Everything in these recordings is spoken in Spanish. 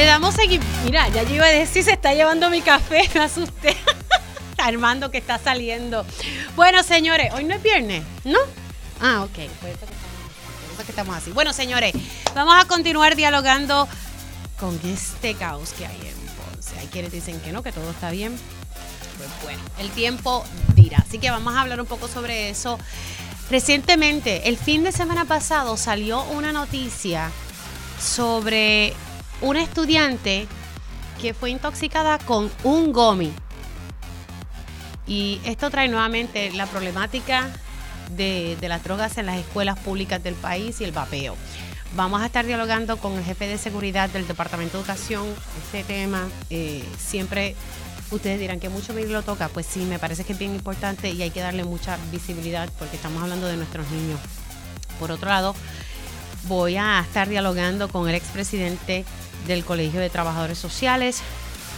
Le damos seguir. Mira, ya yo iba a decir, se está llevando mi café, me asusté. Armando que está saliendo. Bueno, señores, hoy no es viernes, ¿no? Ah, ok. Así. Bueno, señores, vamos a continuar dialogando con este caos que hay en Ponce. Hay quienes dicen que no, que todo está bien. Pues bueno, el tiempo dirá. Así que vamos a hablar un poco sobre eso. Recientemente, el fin de semana pasado salió una noticia sobre una estudiante que fue intoxicada con un gomi. Y esto trae nuevamente la problemática de, las drogas en las escuelas públicas del país y el vapeo. Vamos a estar dialogando con el jefe de seguridad del Departamento de Educación. Este tema eh, siempre ustedes dirán que mucho me lo toca. Pues sí, me parece que es bien importante y hay que darle mucha visibilidad porque estamos hablando de nuestros niños. Por otro lado, voy a estar dialogando con el expresidente del Colegio de Trabajadores Sociales.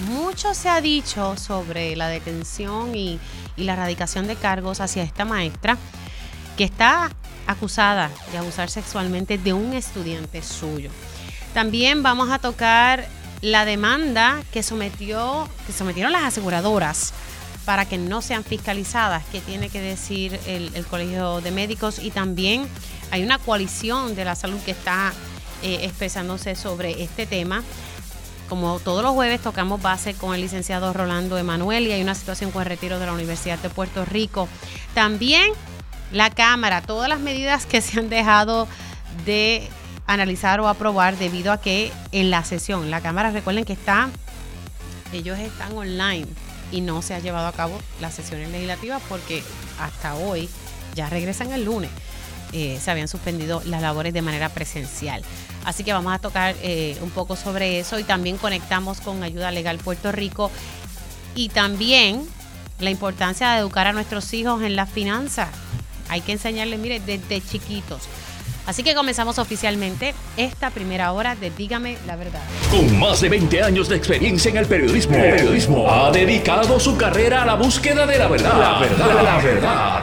Mucho se ha dicho sobre la detención y, la erradicación de cargos hacia esta maestra que está acusada de abusar sexualmente de un estudiante suyo. También vamos a tocar la demanda que sometió que sometieron las aseguradoras para que no sean fiscalizadas, que tiene que decir el Colegio de Médicos y también hay una coalición de la salud que está eh, expresándose sobre este tema. Como todos los jueves tocamos base con el licenciado Rolando Emanuel y hay una situación con el retiro de la Universidad de Puerto Rico. También la Cámara, todas las medidas que se han dejado de analizar o aprobar debido a que en la sesión, la Cámara, recuerden que está, ellos están online y no se ha llevado a cabo las sesiones legislativas porque hasta hoy ya regresan el lunes. Eh, se habían suspendido las labores de manera presencial. Así que vamos a tocar eh, un poco sobre eso y también conectamos con Ayuda Legal Puerto Rico y también la importancia de educar a nuestros hijos en las finanzas. Hay que enseñarles, mire, desde chiquitos. Así que comenzamos oficialmente esta primera hora de Dígame la verdad. Con más de 20 años de experiencia en el periodismo, el periodismo ha dedicado su carrera a la búsqueda de la verdad. La verdad, la verdad.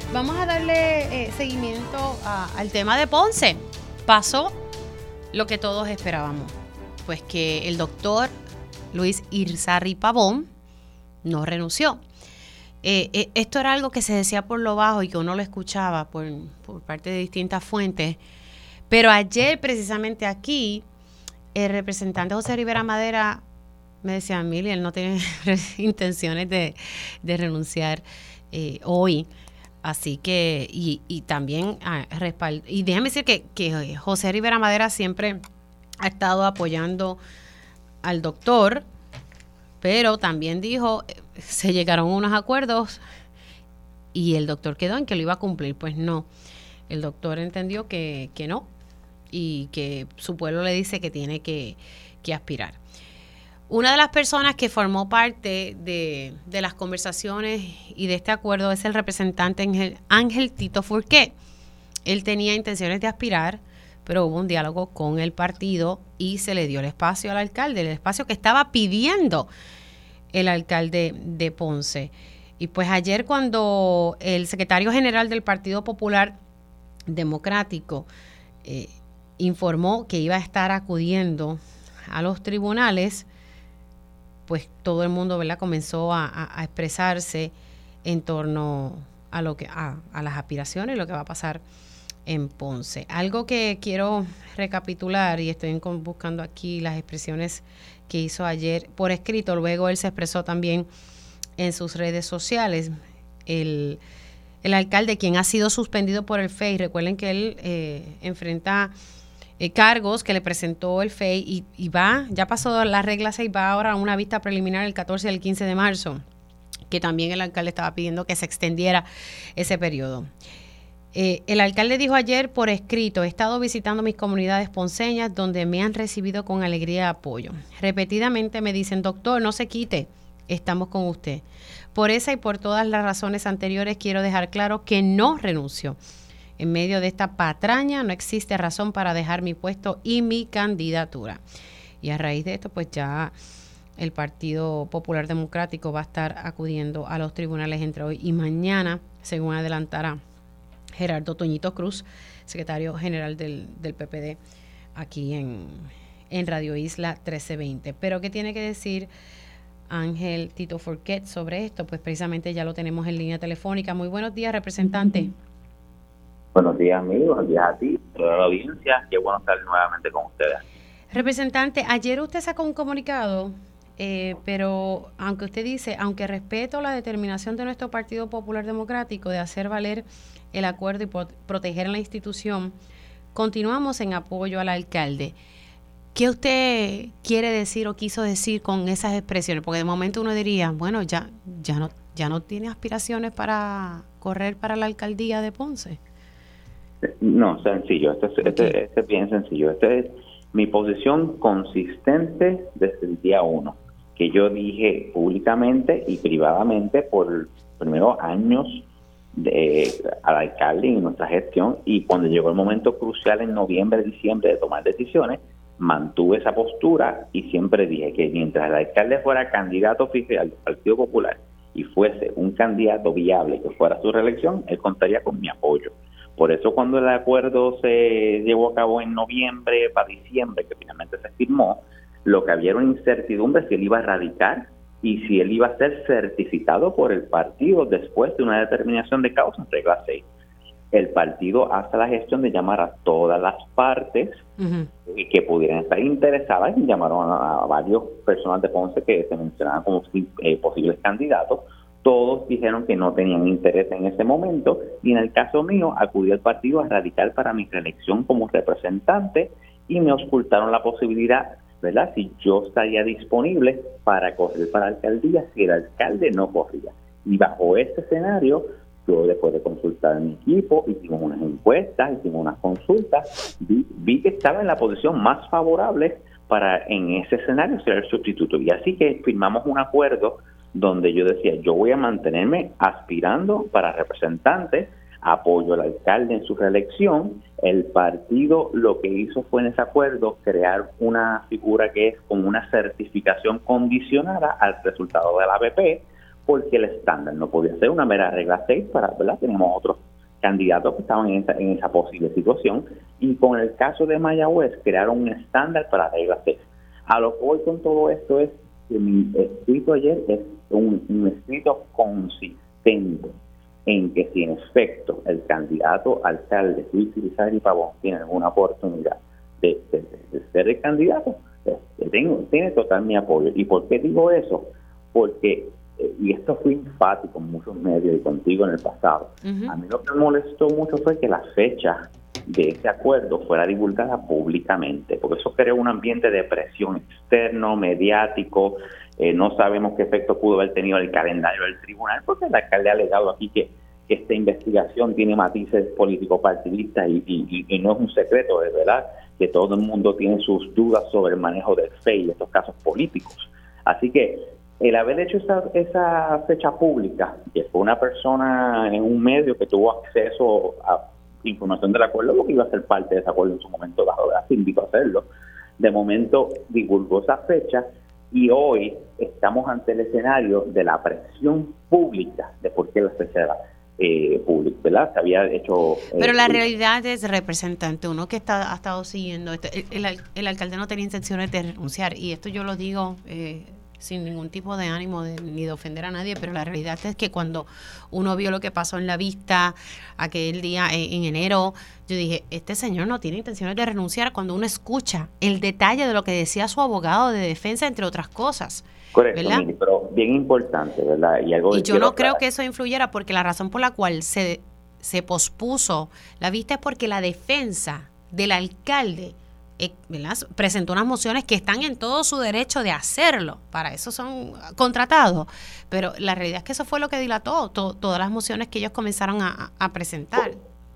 Vamos a darle eh, seguimiento al tema de Ponce. Pasó lo que todos esperábamos, pues que el doctor Luis Irzarri Pavón no renunció. Eh, eh, esto era algo que se decía por lo bajo y que uno lo escuchaba por, parte de distintas fuentes pero ayer, precisamente aquí, el representante José Rivera Madera me decía, Mili, él no tiene intenciones de, renunciar hoy. Así que, y, y también, ah, respald y déjame decir que, que José Rivera Madera siempre ha estado apoyando al doctor, pero también dijo, se llegaron unos acuerdos y el doctor quedó en que lo iba a cumplir. Pues no, el doctor entendió que, que no, y que su pueblo le dice que tiene que, que aspirar. Una de las personas que formó parte de, las conversaciones y de este acuerdo es el representante Ángel, Ángel Tito Furqué. Él tenía intenciones de aspirar, pero hubo un diálogo con el partido y se le dio el espacio al alcalde, el espacio que estaba pidiendo el alcalde de Ponce. Y pues ayer cuando el secretario general del Partido Popular Democrático eh, informó que iba a estar acudiendo a los tribunales, pues todo el mundo ¿verdad? comenzó a, expresarse en torno a lo que a, las aspiraciones y lo que va a pasar en Ponce. Algo que quiero recapitular y estoy buscando aquí las expresiones que hizo ayer por escrito, luego él se expresó también en sus redes sociales. El, el alcalde, quien ha sido suspendido por el FEI, recuerden que él eh, enfrenta eh, cargos que le presentó el FEI y, va, ya pasó la regla 6, va ahora a una vista preliminar el 14 y el 15 de marzo, que también el alcalde estaba pidiendo que se extendiera ese periodo. Eh, el alcalde dijo ayer por escrito, he estado visitando mis comunidades ponceñas donde me han recibido con alegría y apoyo. Repetidamente me dicen, doctor, no se quite, estamos con usted. Por esa y por todas las razones anteriores quiero dejar claro que no renuncio. En medio de esta patraña no existe razón para dejar mi puesto y mi candidatura. Y a raíz de esto, pues ya el Partido Popular Democrático va a estar acudiendo a los tribunales entre hoy y mañana, según adelantará Gerardo Toñito Cruz, secretario general del, PPD, aquí en, en Radio Isla 1320. Pero, ¿qué tiene que decir Ángel Tito Forquet sobre esto? Pues precisamente ya lo tenemos en línea telefónica. Muy buenos días, representante. Buenos días, amigos. Buenos días a ti, a toda la audiencia. Qué bueno estar nuevamente con ustedes. Representante, ayer usted sacó un comunicado eh, pero aunque usted dice, aunque respeto la determinación de nuestro Partido Popular Democrático de hacer valer el acuerdo y proteger la institución, continuamos en apoyo al alcalde. ¿Qué usted quiere decir o quiso decir con esas expresiones? Porque de momento uno diría, bueno, ya, ya, no, ya no tiene aspiraciones para correr para la alcaldía de Ponce. No, sencillo, este, este, este es bien sencillo. Este es mi posición consistente desde el día uno, que yo dije públicamente y privadamente por primeros años de, al alcalde en nuestra gestión y cuando llegó el momento crucial en noviembre, diciembre de tomar decisiones, mantuve esa postura y siempre dije que mientras el alcalde fuera candidato oficial del Partido Popular y fuese un candidato viable que fuera su reelección, él contaría con mi apoyo. Por eso cuando el acuerdo se llevó a cabo en noviembre para diciembre, que finalmente se firmó, lo que había era una incertidumbre si él iba a radicar y si él iba a ser certificado por el partido después de una determinación de causa en regla 6. El partido hace la gestión de llamar a todas las partes y que pudieran estar interesadas y llamaron a, varios personas de Ponce que se mencionaban como eh, posibles candidatos todos dijeron que no tenían interés en ese momento y en el caso mío acudí al partido a radical para mi reelección como representante y me ocultaron la posibilidad, ¿verdad? Si yo estaría disponible para correr para la alcaldía si el alcalde no corría. Y bajo ese escenario, yo después de consultar a mi equipo, hicimos unas encuestas, hicimos unas consultas, vi, vi que estaba en la posición más favorable para en ese escenario ser el sustituto. Y así que firmamos un acuerdo donde yo decía, yo voy a mantenerme aspirando para representante, apoyo al alcalde en su reelección. El partido lo que hizo fue en ese acuerdo crear una figura que es como una certificación condicionada al resultado de la ABP, porque el estándar no podía ser una mera regla 6 para, ¿verdad? Tenemos otros candidatos que estaban en esa, en esa posible situación y con el caso de Mayagüez crearon un estándar para regla 6. A lo que voy con todo esto es que mi escrito ayer es un, escrito consistente en que si en efecto el candidato alcalde Luis y Pavón tiene alguna oportunidad de, ser el candidato, este, tengo, tiene total mi apoyo. ¿Y por qué digo eso? Porque, eh, y esto fue enfático en muchos medios y contigo en el pasado, a mí lo que me molestó mucho fue que la fecha de ese acuerdo fuera divulgada públicamente, porque eso creó un ambiente de presión externo, mediático, eh, no sabemos qué efecto pudo haber tenido el calendario del tribunal, porque el alcalde ha alegado aquí que, esta investigación tiene matices político-partidistas y, no es un secreto, de verdad, que todo el mundo tiene sus dudas sobre el manejo del FEI y estos casos políticos. Así que el haber hecho esa, esa fecha pública, que fue una persona en un medio que tuvo acceso a información del acuerdo, lo que iba a ser parte de ese acuerdo en su momento, hacerlo, de momento divulgó esa fecha y hoy estamos ante el escenario de la presión pública de por qué la era eh, pública, ¿verdad? Se había hecho... Eh, Pero la realidad es, representante, uno que está, ha estado siguiendo, este, el, el, alcalde no tenía intenciones de renunciar y esto yo lo digo... Eh, sin ningún tipo de ánimo ni de ofender a nadie, pero la realidad es que cuando uno vio lo que pasó en la vista aquel día en, enero, yo dije, este señor no tiene intenciones de renunciar cuando uno escucha el detalle de lo que decía su abogado de defensa, entre otras cosas. Correcto, pero bien importante, ¿verdad? Y, algo y yo no creo que eso influyera porque la razón por la cual se, se pospuso la vista es porque la defensa del alcalde eh, presentó unas mociones que están en todo su derecho de hacerlo, para eso son contratados, pero la realidad es que eso fue lo que dilató todas las mociones que ellos comenzaron a, presentar.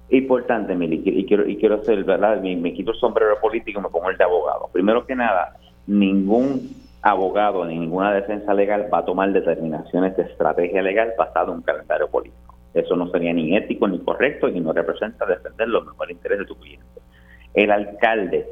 Importante, Mili, y quiero, y quiero hacer, ¿verdad? Me, quito el sombrero político y me pongo el de abogado. Primero que nada, ningún abogado ni ninguna defensa legal va a tomar determinaciones de estrategia legal basado en un calendario político. Eso no sería ni ético ni correcto y no representa defender los mejores intereses de tu cliente. El alcalde,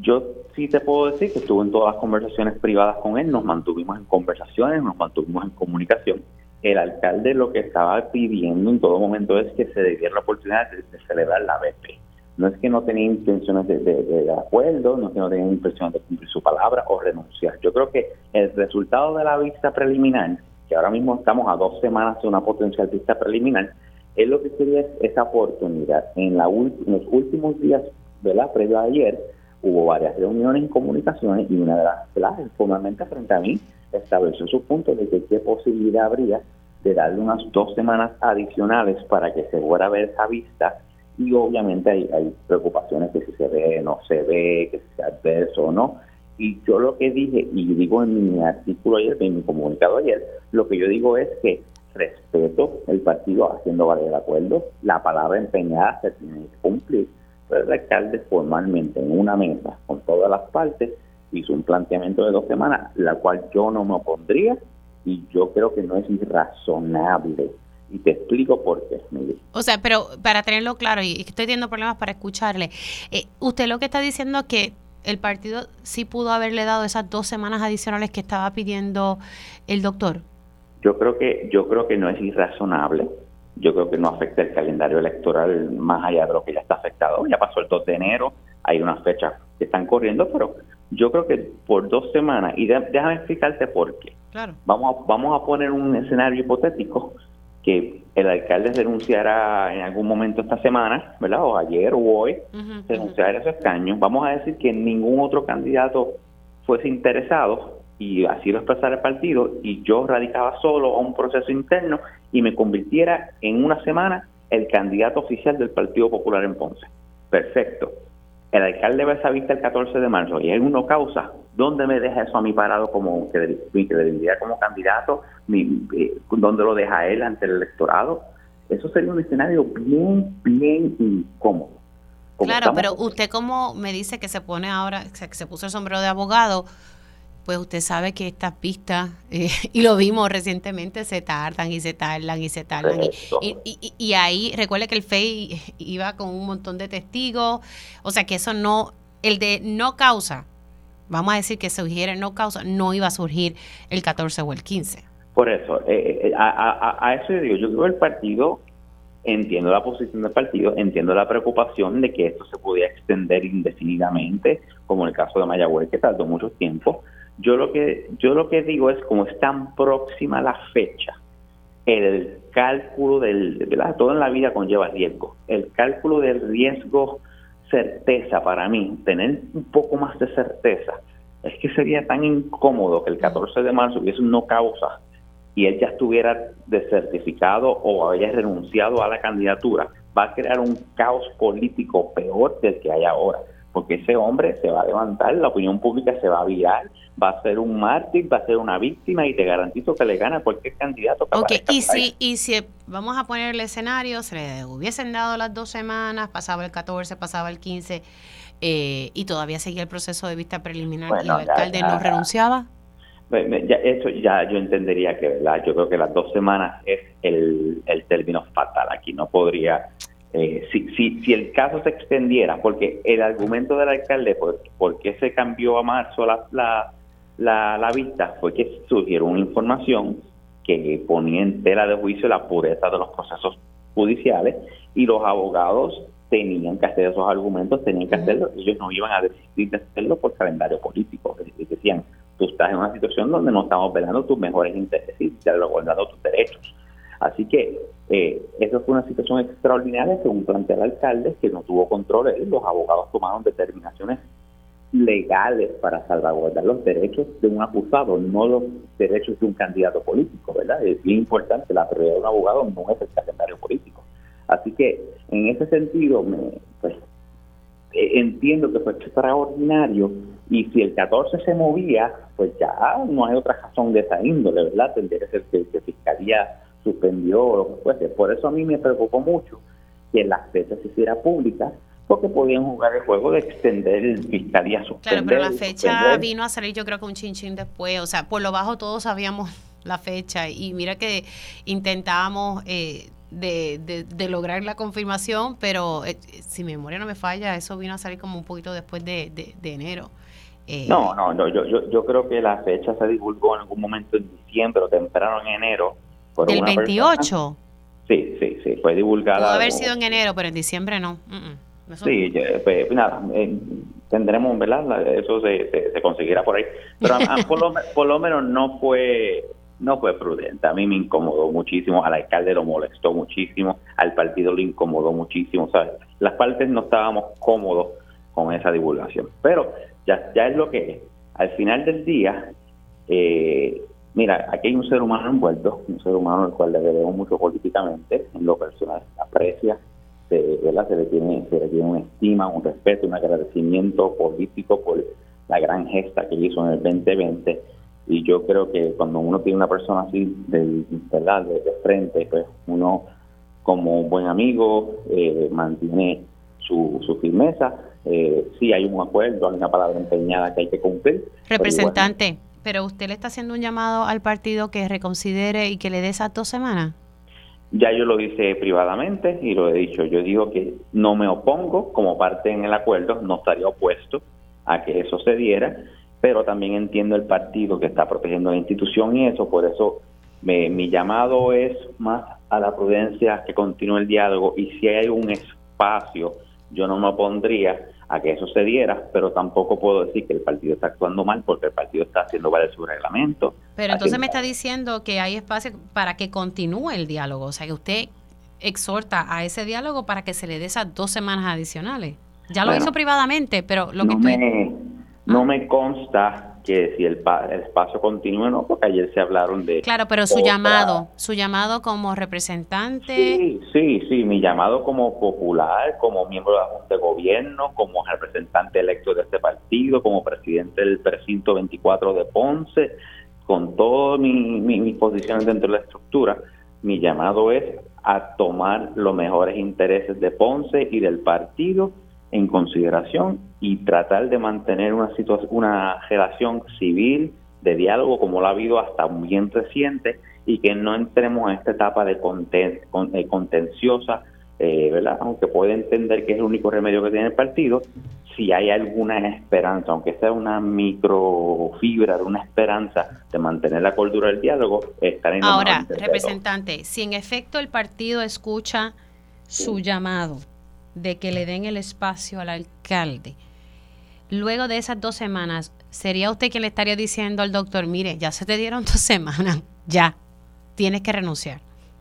yo sí te puedo decir que estuve en todas las conversaciones privadas con él, nos mantuvimos en conversaciones, nos mantuvimos en comunicación el alcalde lo que estaba pidiendo en todo momento es que se diera la oportunidad de, celebrar la BP. No es que no tenía intenciones de, acuerdo, no es que no tenía intenciones de cumplir su palabra o renunciar. Yo creo que el resultado de la vista preliminar, que ahora mismo estamos a dos semanas de una potencial vista preliminar, es lo que quería es esa oportunidad. En, la, en los últimos días, ¿verdad? Previo a ayer, hubo varias reuniones y comunicaciones y una de las, ¿verdad? formalmente frente a mí, estableció su punto de que qué posibilidad habría de darle unas dos semanas adicionales para que se fuera a ver esa vista y obviamente hay, preocupaciones de si se ve, no se ve, que sea adverso o no. Y yo lo que dije, y digo en mi artículo ayer, en mi comunicado ayer, lo que yo digo es que respeto el partido haciendo valer el acuerdo, la palabra empeñada se tiene que cumplir, el alcalde formalmente en una mesa con todas las partes hizo un planteamiento de dos semanas, la cual yo no me opondría y yo creo que no es irrazonable. Y te explico por qué, O sea, pero para tenerlo claro, y estoy teniendo problemas para escucharle, eh, usted lo que está diciendo es que el partido sí pudo haberle dado esas dos semanas adicionales que estaba pidiendo el doctor. Yo creo que yo creo que no es irrazonable. Yo creo que no afecta el calendario electoral más allá de lo que ya está afectado. Ya pasó el 2 de enero, hay unas fechas que están corriendo, pero yo creo que por dos semanas, y déjame explicarte por qué. Claro. Vamos, a, vamos a poner un escenario hipotético que el alcalde renunciará en algún momento esta semana, ¿verdad? O ayer o hoy, renunciará a su escaño. Vamos a decir que ningún otro candidato fuese interesado y así lo expresara el partido y yo radicaba solo a un proceso interno y me convirtiera en una semana el candidato oficial del Partido Popular en Ponce. Perfecto el alcalde va a esa vista el 14 de marzo y hay uno causa, ¿dónde me deja eso a mí parado como mi credibilidad como candidato? Eh, ¿Dónde lo deja él ante el electorado? Eso sería un escenario bien, bien incómodo. claro, pero usted como me dice que se pone ahora, que se puso el sombrero de abogado, pues usted sabe que estas pistas, eh, y lo vimos recientemente, se tardan y se tardan y se tardan. Y, y, ahí, recuerde que el FEI iba con un montón de testigos, o sea que eso no, el de no causa, vamos a decir que se surgiera no causa, no iba a surgir el 14 o el 15. Por eso, eh, eh, a, a, eso yo digo, yo creo que el partido entiendo la posición del partido, entiendo la preocupación de que esto se pudiera extender indefinidamente, como en el caso de Mayagüez, que tardó mucho tiempo, yo lo que yo lo que digo es como es tan próxima la fecha, el cálculo del, todo en la vida conlleva riesgo. El cálculo del riesgo certeza para mí, tener un poco más de certeza, es que sería tan incómodo que el 14 de marzo hubiese un no causa y él ya estuviera desertificado o haya renunciado a la candidatura, va a crear un caos político peor del que hay ahora porque ese hombre se va a levantar, la opinión pública se va a virar, va a ser un mártir, va a ser una víctima y te garantizo que le gana cualquier candidato. ok, y si, y si vamos a poner el escenario, se le hubiesen dado las dos semanas, pasaba el 14, pasaba el 15 eh, y todavía seguía el proceso de vista preliminar y el alcalde no renunciaba. Ya, eso ya yo entendería que, ¿verdad? Yo creo que las dos semanas es el, el término fatal. Aquí no podría eh, si, si, si el caso se extendiera, porque el argumento del alcalde, por, por qué se cambió a marzo la, la, la, vista, fue que surgieron una información que ponía en tela de juicio la pureza de los procesos judiciales y los abogados tenían que hacer esos argumentos, tenían que hacerlo, ellos no iban a desistir de hacerlo por calendario político, decían, tú estás en una situación donde no estamos velando tus mejores intereses y guardando tus derechos. Así que eh, eso fue una situación extraordinaria, según plantea el alcalde, que no tuvo control. Los abogados tomaron determinaciones legales para salvaguardar los derechos de un acusado, no los derechos de un candidato político, ¿verdad? Es bien importante, la prioridad de un abogado no es el calendario político. Así que, en ese sentido, me, pues, eh, entiendo que fue extraordinario y si el 14 se movía, pues ya no hay otra razón de esa índole, ¿verdad? Tendría que ser que, que Fiscalía suspendió o lo que fuese. Por eso a mí me preocupó mucho que la fecha se hiciera pública porque podían jugar el juego de extender el fiscalía Claro, pero la fecha vino a salir yo creo que un chinchín después, o sea, por lo bajo todos sabíamos la fecha y mira que intentábamos eh, de, de, lograr la confirmación, pero eh, si mi memoria no me falla, eso vino a salir como un poquito después de, de enero. Eh, no, no, no yo, yo, yo creo que la fecha se divulgó en algún momento en diciembre o temprano en enero. Por ¿Del 28? Sí, sí, sí, fue divulgada. Pudo haber sido en enero, pero en diciembre no. Sí, pues, nada, eh, tendremos, ¿verdad? Eso se, se, conseguirá por ahí. Pero por, lo, por lo menos no fue no fue prudente. A mí me incomodó muchísimo, al alcalde lo molestó muchísimo, al partido lo incomodó muchísimo. ¿sabes? Las partes no estábamos cómodos con esa divulgación. Pero ya, ya es lo que es. Al final del día, eh, mira, aquí hay un ser humano envuelto, un ser humano al cual le debemos mucho políticamente, en lo personal, aprecia, se, ¿verdad? se, le tiene, se le tiene una estima, un respeto, un agradecimiento político por la gran gesta que hizo en el 2020 y yo creo que cuando uno tiene una persona así de, ¿verdad? de, frente, pues uno como un buen amigo eh, mantiene su, su firmeza. Eh, sí hay un acuerdo, hay una palabra empeñada que hay que cumplir. Representante, pero usted le está haciendo un llamado al partido que reconsidere y que le dé esas dos semanas. Ya yo lo hice privadamente y lo he dicho. Yo digo que no me opongo como parte en el acuerdo, no estaría opuesto a que eso se diera pero también entiendo el partido que está protegiendo la institución y eso, por eso mi llamado es más a la prudencia que continúe el diálogo y si hay un espacio, yo no me opondría a que eso se diera, pero tampoco puedo decir que el partido está actuando mal porque el partido está haciendo valer su reglamento. Pero entonces me está diciendo que hay espacio para que continúe el diálogo, o sea que usted exhorta a ese diálogo para que se le dé esas dos semanas adicionales. Ya lo hizo privadamente, pero lo que estoy... No me consta que si el, espacio continúe o no, porque ayer se hablaron de... Claro, pero su llamado, su llamado como representante... Sí, sí, sí, mi llamado como popular, como miembro de la Junta de Gobierno, como representante electo de este partido, como presidente del precinto 24 de Ponce, con todas mis mi, posiciones dentro de la estructura, mi llamado es a tomar los mejores intereses de Ponce y del partido en consideración y tratar de mantener una situación, una relación civil de diálogo como lo ha habido hasta bien reciente y que no entremos en esta etapa de eh, contenciosa, eh, ¿verdad? Aunque puede entender que es el único remedio que tiene el partido, si hay alguna esperanza, aunque sea una microfibra de una esperanza de mantener la cordura del diálogo, estar en Ahora, representante, si en efecto el partido escucha su llamado de que le den el espacio al alcalde, luego de esas dos semanas, ¿sería usted quien le estaría diciendo al doctor, mire, ya se te dieron dos semanas, ya, tienes que renunciar?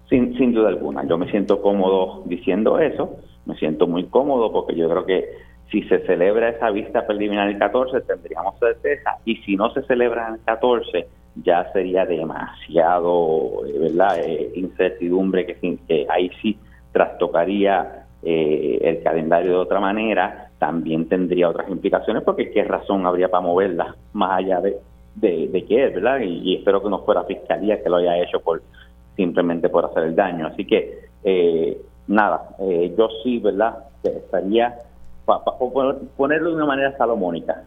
Sin, sin duda alguna, yo me siento cómodo diciendo eso, me siento muy cómodo porque yo creo que si se celebra esa vista preliminar el 14 tendríamos certeza y si no se celebra el 14 ya sería demasiado, eh, ¿verdad? Eh, incertidumbre que, que ahí sí trastocaría eh, el calendario de otra manera, también tendría otras implicaciones porque qué razón habría para moverla más allá de, de, qué es, ¿verdad? Y, espero que no fuera fiscalía que lo haya hecho por simplemente por hacer el daño. Así que, eh, nada, eh, yo sí, ¿verdad? Estaría, para ponerlo de una manera salomónica,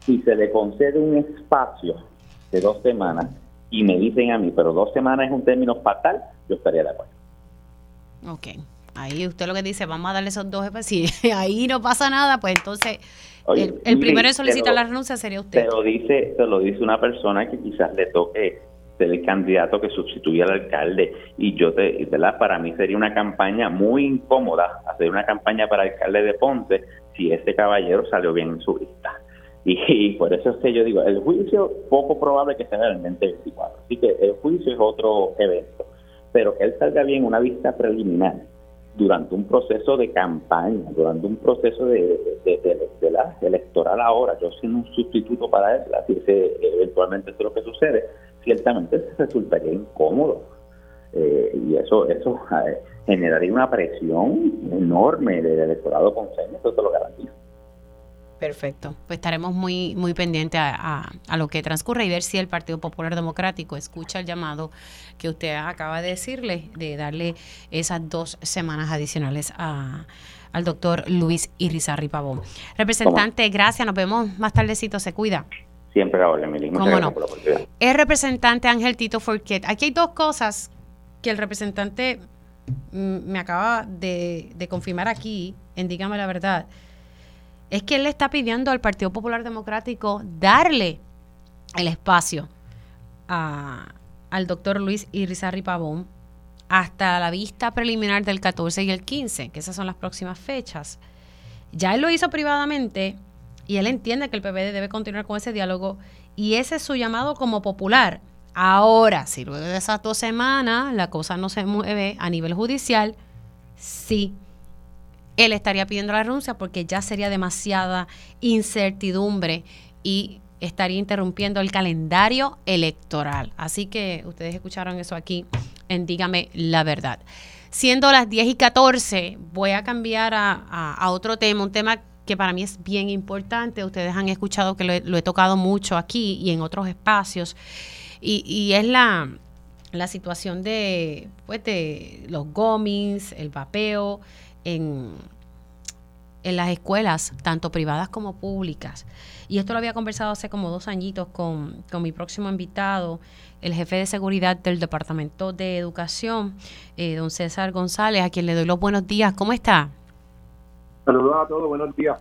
si se le concede un espacio de dos semanas y me dicen a mí, pero dos semanas es un término fatal, yo estaría de acuerdo. Ok. Ahí usted lo que dice, vamos a darle esos dos si ahí no pasa nada, pues entonces el, primero en solicitar la renuncia sería usted. Se lo dice, se lo dice una persona que quizás le toque ser el candidato que sustituya al alcalde y yo te, ¿verdad? Para mí sería una campaña muy incómoda hacer una campaña para alcalde de Ponce si ese caballero salió bien en su lista. Y, por eso es que yo digo, el juicio poco probable que sea en el 2024. Así que el juicio es otro evento. Pero que él salga bien una vista preliminar durante un proceso de campaña, durante un proceso de, de, la electoral ahora, yo siendo un sustituto para él, si ese, eventualmente es lo que sucede, ciertamente resultaría incómodo. Eh, y eso eso eh, generaría una presión enorme del electorado con eso te lo garantizo. Perfecto. Pues estaremos muy, muy pendientes a, lo que transcurre y ver si el Partido Popular Democrático escucha el llamado que usted acaba de decirle, de darle esas dos semanas adicionales a, al doctor Luis Irizarri Pavón. Representante, gracias. Nos vemos más tardecito. Se cuida. Siempre ahora, Emily. Muchas no? Es representante Ángel Tito Forquet. Aquí hay dos cosas que el representante me acaba de, de confirmar aquí, en Dígame la Verdad es que él le está pidiendo al Partido Popular Democrático darle el espacio al doctor Luis Irizarri Pavón hasta la vista preliminar del 14 y el 15, que esas son las próximas fechas. Ya él lo hizo privadamente y él entiende que el PPD debe continuar con ese diálogo y ese es su llamado como popular. Ahora, si luego de esas dos semanas la cosa no se mueve a nivel judicial, sí él estaría pidiendo la renuncia porque ya sería demasiada incertidumbre y estaría interrumpiendo el calendario electoral. Así que ustedes escucharon eso aquí en Dígame la verdad. Siendo las 10 y 14, voy a cambiar a, otro tema, un tema que para mí es bien importante. Ustedes han escuchado que lo he, tocado mucho aquí y en otros espacios. Y, es la, situación de, pues de los gomins, el vapeo, en, en las escuelas, tanto privadas como públicas. Y esto lo había conversado hace como dos añitos con, mi próximo invitado, el jefe de seguridad del Departamento de Educación, eh, don César González, a quien le doy los buenos días. ¿Cómo está? Saludos a todos, buenos días.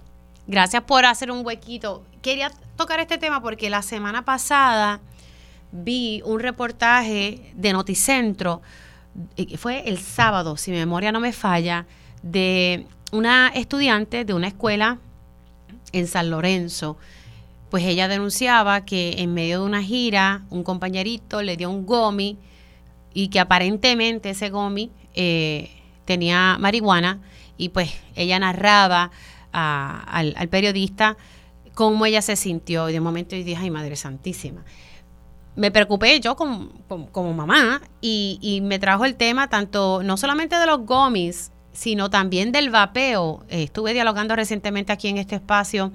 Gracias por hacer un huequito. Quería tocar este tema porque la semana pasada vi un reportaje de Noticentro, eh, fue el sábado, si mi memoria no me falla, de una estudiante de una escuela en San Lorenzo. Pues ella denunciaba que en medio de una gira un compañerito le dio un gomi y que aparentemente ese gomi eh, tenía marihuana y pues ella narraba al, periodista cómo ella se sintió y de momento dije, ay Madre Santísima. Me preocupé yo como, como, mamá y, y, me trajo el tema tanto, no solamente de los gomis, sino también del vapeo. Eh, estuve dialogando recientemente aquí en este espacio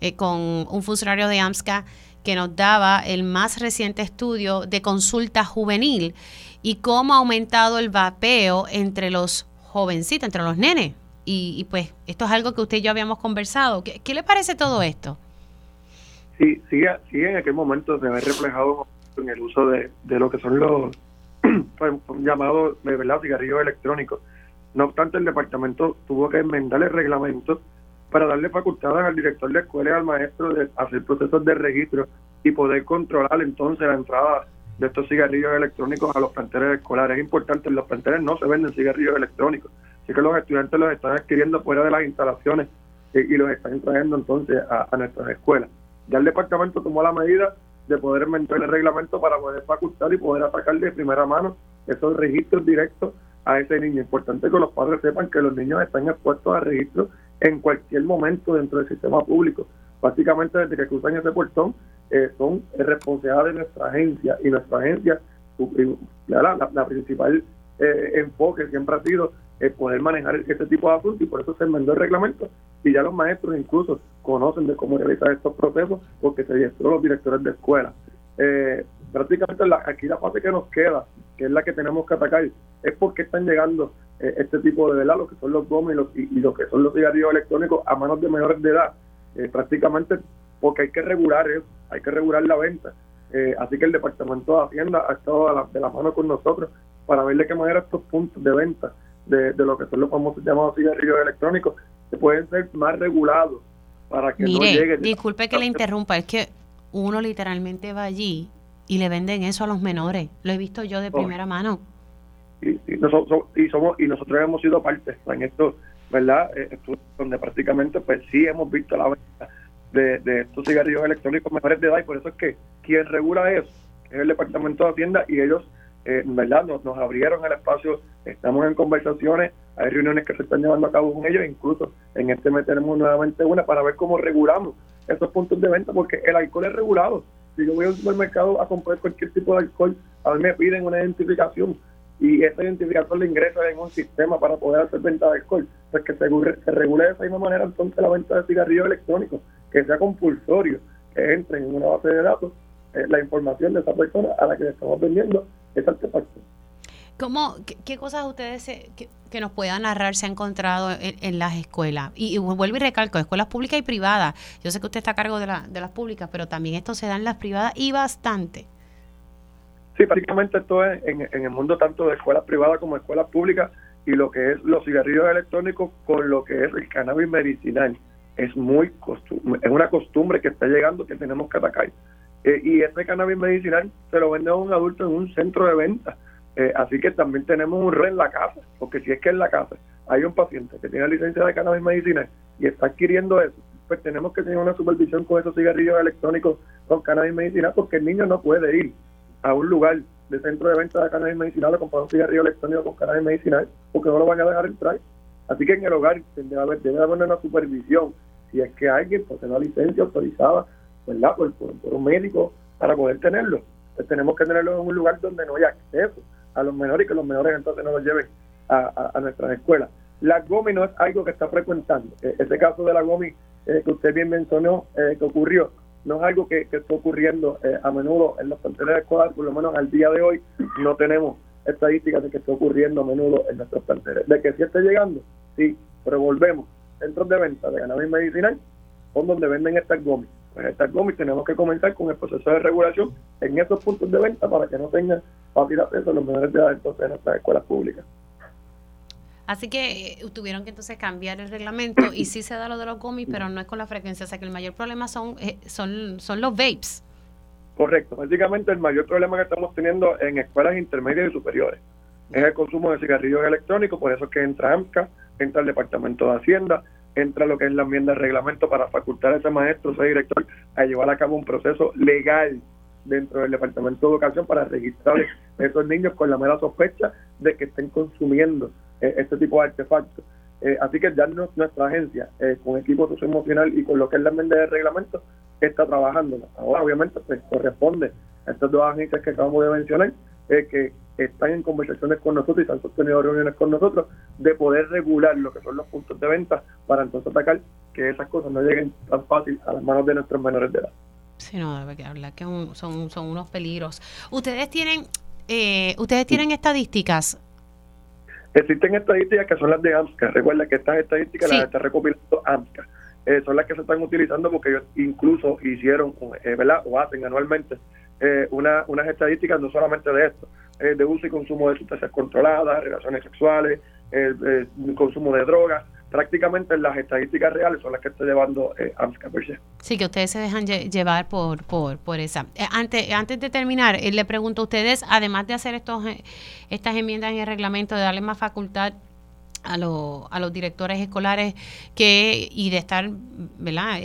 eh, con un funcionario de AMSCA que nos daba el más reciente estudio de consulta juvenil y cómo ha aumentado el vapeo entre los jovencitos, entre los nenes. Y, pues esto es algo que usted y yo habíamos conversado. ¿Qué, le parece todo esto? Sí, sí, sí, en aquel momento se ve reflejado en el uso de, lo que son los pues, llamados de verdad cigarrillos electrónicos no obstante, el departamento tuvo que enmendar el reglamento para darle facultades al director de escuela y al maestro de hacer procesos de registro y poder controlar entonces la entrada de estos cigarrillos electrónicos a los planteles escolares. Es importante, en los planteles no se venden cigarrillos electrónicos, así que los estudiantes los están adquiriendo fuera de las instalaciones y, los están trayendo entonces a, a, nuestras escuelas. Ya el departamento tomó la medida de poder enmendar el reglamento para poder facultar y poder atacar de primera mano esos registros directos a ese niño. Importante que los padres sepan que los niños están expuestos a registro en cualquier momento dentro del sistema público. Básicamente desde que cruzan ese portón eh, son responsables de nuestra agencia y nuestra agencia, la, principal eh, enfoque siempre ha sido el poder manejar este tipo de asuntos y por eso se enmendó el reglamento y ya los maestros incluso conocen de cómo realizar estos procesos porque se dieron los directores de escuela. Eh, prácticamente la, aquí la fase que nos queda, que es la que tenemos que atacar, es porque están llegando eh, este tipo de verdad, lo que son los gomes y, lo que son los cigarrillos electrónicos a manos de menores de edad, eh, prácticamente porque hay que regular eso, hay que regular la venta. Eh, así que el Departamento de Hacienda ha estado de la mano con nosotros para ver de qué manera estos puntos de venta de, lo que son los famosos llamados cigarrillos electrónicos se pueden ser más regulados para que no llegue. Disculpe que le interrumpa, es que uno literalmente va allí y le venden eso a los menores. Lo he visto yo de primera mano. Y, nosotros, y, somos, y nosotros hemos sido parte en esto, ¿verdad? Eh, donde prácticamente pues sí hemos visto la venta de, estos cigarrillos electrónicos menores de edad y por eso es que quien regula eso es el Departamento de Hacienda y ellos, eh, ¿verdad? Nos, nos abrieron el espacio, estamos en conversaciones, hay reuniones que se están llevando a cabo con ellos, incluso en este mes tenemos nuevamente una para ver cómo regulamos esos puntos de venta, porque el alcohol es regulado si yo voy al supermercado a comprar cualquier tipo de alcohol, a mí me piden una identificación y esa identificación le ingresa en un sistema para poder hacer venta de alcohol. Pues que se, se regule de esa misma manera entonces la venta de cigarrillos electrónicos. que sea compulsorio que entre en una base de datos eh, la información de esa persona a la que le estamos vendiendo ese artefacto. ¿Cómo, qué, cosas ustedes que, nos puedan narrar se han encontrado en, las escuelas? Y, vuelvo y recalco, escuelas públicas y privadas. Yo sé que usted está a cargo de, de las públicas, pero también esto se da en las privadas y bastante. Sí, prácticamente esto es en, el mundo tanto de escuelas privadas como escuelas públicas y lo que es los cigarrillos electrónicos con lo que es el cannabis medicinal. Es muy es una costumbre que está llegando que tenemos que atacar. Eh, y este cannabis medicinal se lo vende a un adulto en un centro de venta. Eh, así que también tenemos un red en la casa, porque si es que en la casa hay un paciente que tiene licencia de cannabis medicinal y está adquiriendo eso, pues tenemos que tener una supervisión con esos cigarrillos electrónicos con cannabis medicinal, porque el niño no puede ir a un lugar de centro de venta de cannabis medicinal a comprar un cigarrillo electrónico con cannabis medicinal porque no lo van a dejar entrar. Así que en el hogar debe haber, debe haber una supervisión si es que alguien posee una licencia autorizada ¿verdad? Por, por, un médico para poder tenerlo. tenemos que tenerlo en un lugar donde no haya acceso a los menores y que los menores entonces no los lleven a, a, nuestras escuelas. La GOMI no es algo que está frecuentando. E, ese caso de la GOMI eh, que usted bien mencionó eh, que ocurrió, no es algo que, está ocurriendo eh, a menudo en los planteles escolares, por lo menos al día de hoy no tenemos estadísticas de que esté ocurriendo a menudo en nuestros planteles. De que sí esté llegando, sí, pero volvemos. Centros de venta de cannabis medicinal son donde venden estas gomis. Pues estas gomis tenemos que comenzar con el proceso de regulación en esos puntos de venta para que no tengan fácil acceso los menores de edad entonces en nuestras escuelas públicas. Así que eh, tuvieron que entonces cambiar el reglamento y sí se da lo de los gomis, pero no es con la frecuencia. O sea que el mayor problema son, eh, son, son los vapes. Correcto. Básicamente el mayor problema que estamos teniendo en escuelas intermedias y superiores es el consumo de cigarrillos electrónicos, por eso es que entra AMCA, entra el Departamento de Hacienda, entra lo que es la enmienda de reglamento para facultar a ese maestro, ese director, a llevar a cabo un proceso legal dentro del Departamento de Educación para registrar a esos niños con la mera sospecha de que estén consumiendo eh, este tipo de artefactos. Eh, así que ya nuestra agencia, eh, con equipo socioemocional y con lo que es la enmienda de reglamento, está trabajando. Ahora, obviamente, pues corresponde a estas dos agencias que acabamos de mencionar, que están en conversaciones con nosotros y han sostenido reuniones con nosotros de poder regular lo que son los puntos de venta para entonces atacar que esas cosas no lleguen tan fácil a las manos de nuestros menores de edad. Sí, no, hablar que son, son unos peligros. Ustedes tienen, eh, ustedes tienen estadísticas Existen estadísticas que son las de AMSCA. Recuerda que estas estadísticas las está recopilando AMSCA. Eh, son las que se están utilizando porque ellos incluso hicieron, eh, ¿verdad? O hacen anualmente eh, una, unas estadísticas no solamente de esto, eh, de uso y consumo de sustancias controladas, relaciones sexuales, el, consumo de drogas, prácticamente las estadísticas reales son las que está llevando eh, AMSCA Sí, que ustedes se dejan llevar por, por, por esa. Eh, antes, antes de terminar, eh, le pregunto a ustedes, además de hacer estos estas enmiendas en el reglamento, de darle más facultad a, a los directores escolares que y de estar, ¿verdad?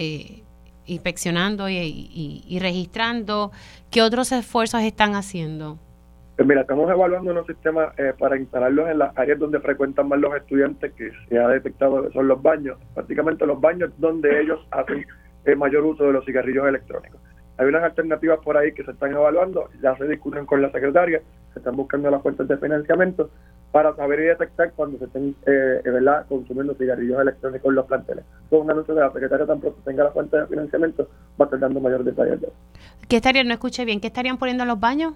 Inspeccionando y, registrando, ¿qué otros esfuerzos están haciendo? Pues mira, estamos evaluando unos sistemas eh, para instalarlos en las áreas donde frecuentan más los estudiantes, que se ha detectado que son los baños, prácticamente los baños donde ellos hacen el mayor uso de los cigarrillos electrónicos. Hay unas alternativas por ahí que se están evaluando, ya se discuten con la secretaria, se están buscando las fuentes de financiamiento para saber y detectar cuando se estén eh, ¿verdad? consumiendo cigarrillos electrónicos en los planteles. Con un anuncio de la secretaria tan pronto tenga la fuente de financiamiento, va a estar dando mayor detalles de eso. ¿Qué estarían, no escuché bien, qué estarían poniendo en los baños?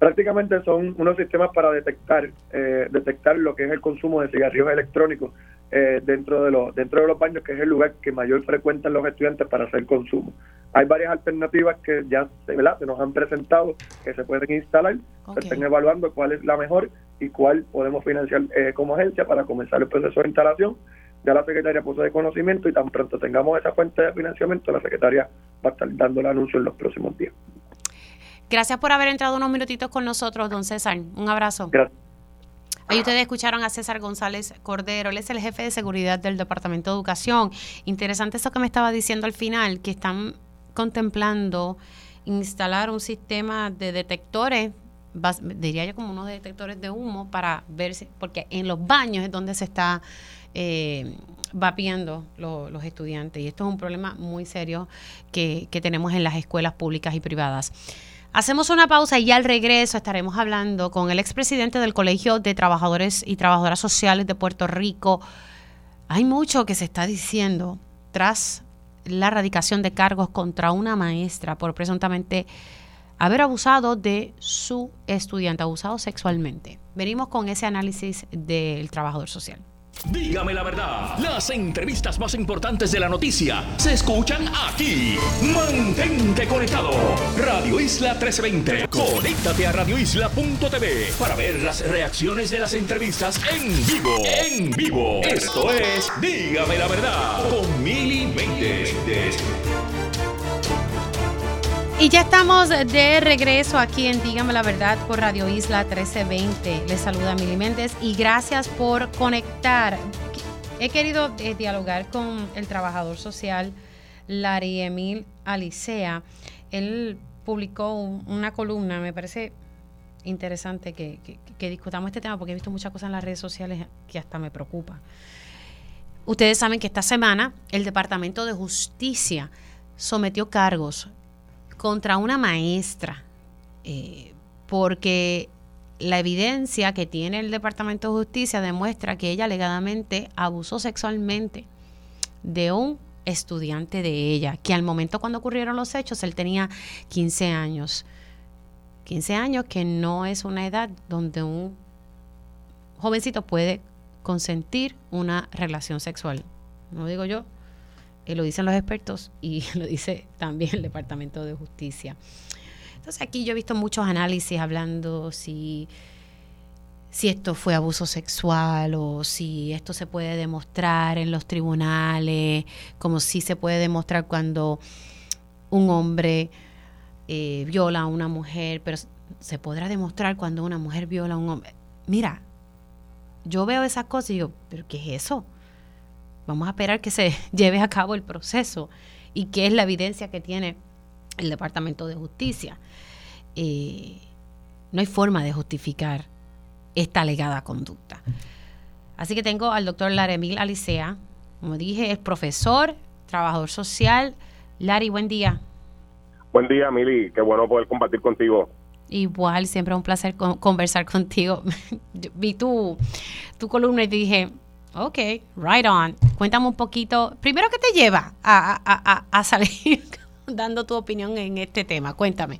prácticamente son unos sistemas para detectar eh, detectar lo que es el consumo de cigarrillos electrónicos eh, dentro de los dentro de los baños que es el lugar que mayor frecuentan los estudiantes para hacer consumo hay varias alternativas que ya ¿verdad? se nos han presentado que se pueden instalar se están evaluando cuál es la mejor y cuál podemos financiar eh, como agencia para comenzar el proceso de instalación ya la secretaria puso de conocimiento y tan pronto tengamos esa fuente de financiamiento la secretaria va a estar dando el anuncio en los próximos días Gracias por haber entrado unos minutitos con nosotros, don César. Un abrazo. Gracias. Ahí ustedes escucharon a César González Cordero, él es el jefe de seguridad del Departamento de Educación. Interesante eso que me estaba diciendo al final, que están contemplando instalar un sistema de detectores, diría yo como unos detectores de humo para ver, porque en los baños es donde se está eh, los estudiantes y esto es un problema muy serio que, que tenemos en las escuelas públicas y privadas. Hacemos una pausa y al regreso estaremos hablando con el expresidente del Colegio de Trabajadores y Trabajadoras Sociales de Puerto Rico. Hay mucho que se está diciendo tras la erradicación de cargos contra una maestra por presuntamente haber abusado de su estudiante, abusado sexualmente. Venimos con ese análisis del trabajador social. Dígame la verdad, las entrevistas más importantes de la noticia se escuchan aquí. Mantente conectado. Radio Isla 1320. Conéctate a radioisla.tv para ver las reacciones de las entrevistas en vivo. En vivo. Esto es Dígame la verdad con Mili Méndez. Y ya estamos de regreso aquí en Dígame la Verdad por Radio Isla 1320. Les saluda Mili Méndez y gracias por conectar. He querido eh, dialogar con el trabajador social Larry Emil Alicea. Él publicó una columna, me parece interesante que, que, discutamos este tema porque he visto muchas cosas en las redes sociales que hasta me preocupa. Ustedes saben que esta semana el Departamento de Justicia sometió cargos contra una maestra, eh, porque la evidencia que tiene el Departamento de Justicia demuestra que ella alegadamente abusó sexualmente de un estudiante de ella, que al momento cuando ocurrieron los hechos él tenía 15 años. 15 años que no es una edad donde un jovencito puede consentir una relación sexual. No digo yo, eh, lo dicen los expertos y lo dice también el Departamento de Justicia. Entonces aquí yo he visto muchos análisis hablando si, si esto fue abuso sexual o si esto se puede demostrar en los tribunales, como si se puede demostrar cuando un hombre eh, viola a una mujer, pero se podrá demostrar cuando una mujer viola a un hombre. Mira, yo veo esas cosas y digo, ¿pero qué es eso? Vamos a esperar que se lleve a cabo el proceso y qué es la evidencia que tiene el Departamento de Justicia. Eh, no hay forma de justificar esta alegada conducta. Así que tengo al doctor Laremil Alicea, como dije, es profesor, trabajador social. Lari, buen día. Buen día, Mili, qué bueno poder compartir contigo. Igual, siempre es un placer conversar contigo. Vi tu, tu columna y dije, Ok, right on. Cuéntame un poquito, primero, ¿qué te lleva a, salir dando tu opinión en este tema? Cuéntame.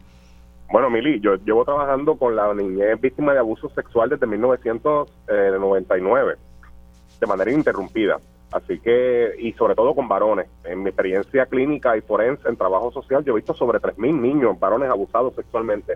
Bueno, Mili, yo llevo trabajando con la niñez víctima de abuso sexual desde 1999, de manera interrumpida. Así que, y sobre todo con varones. En mi experiencia clínica y forense en trabajo social, yo he visto sobre 3.000 niños, varones abusados sexualmente.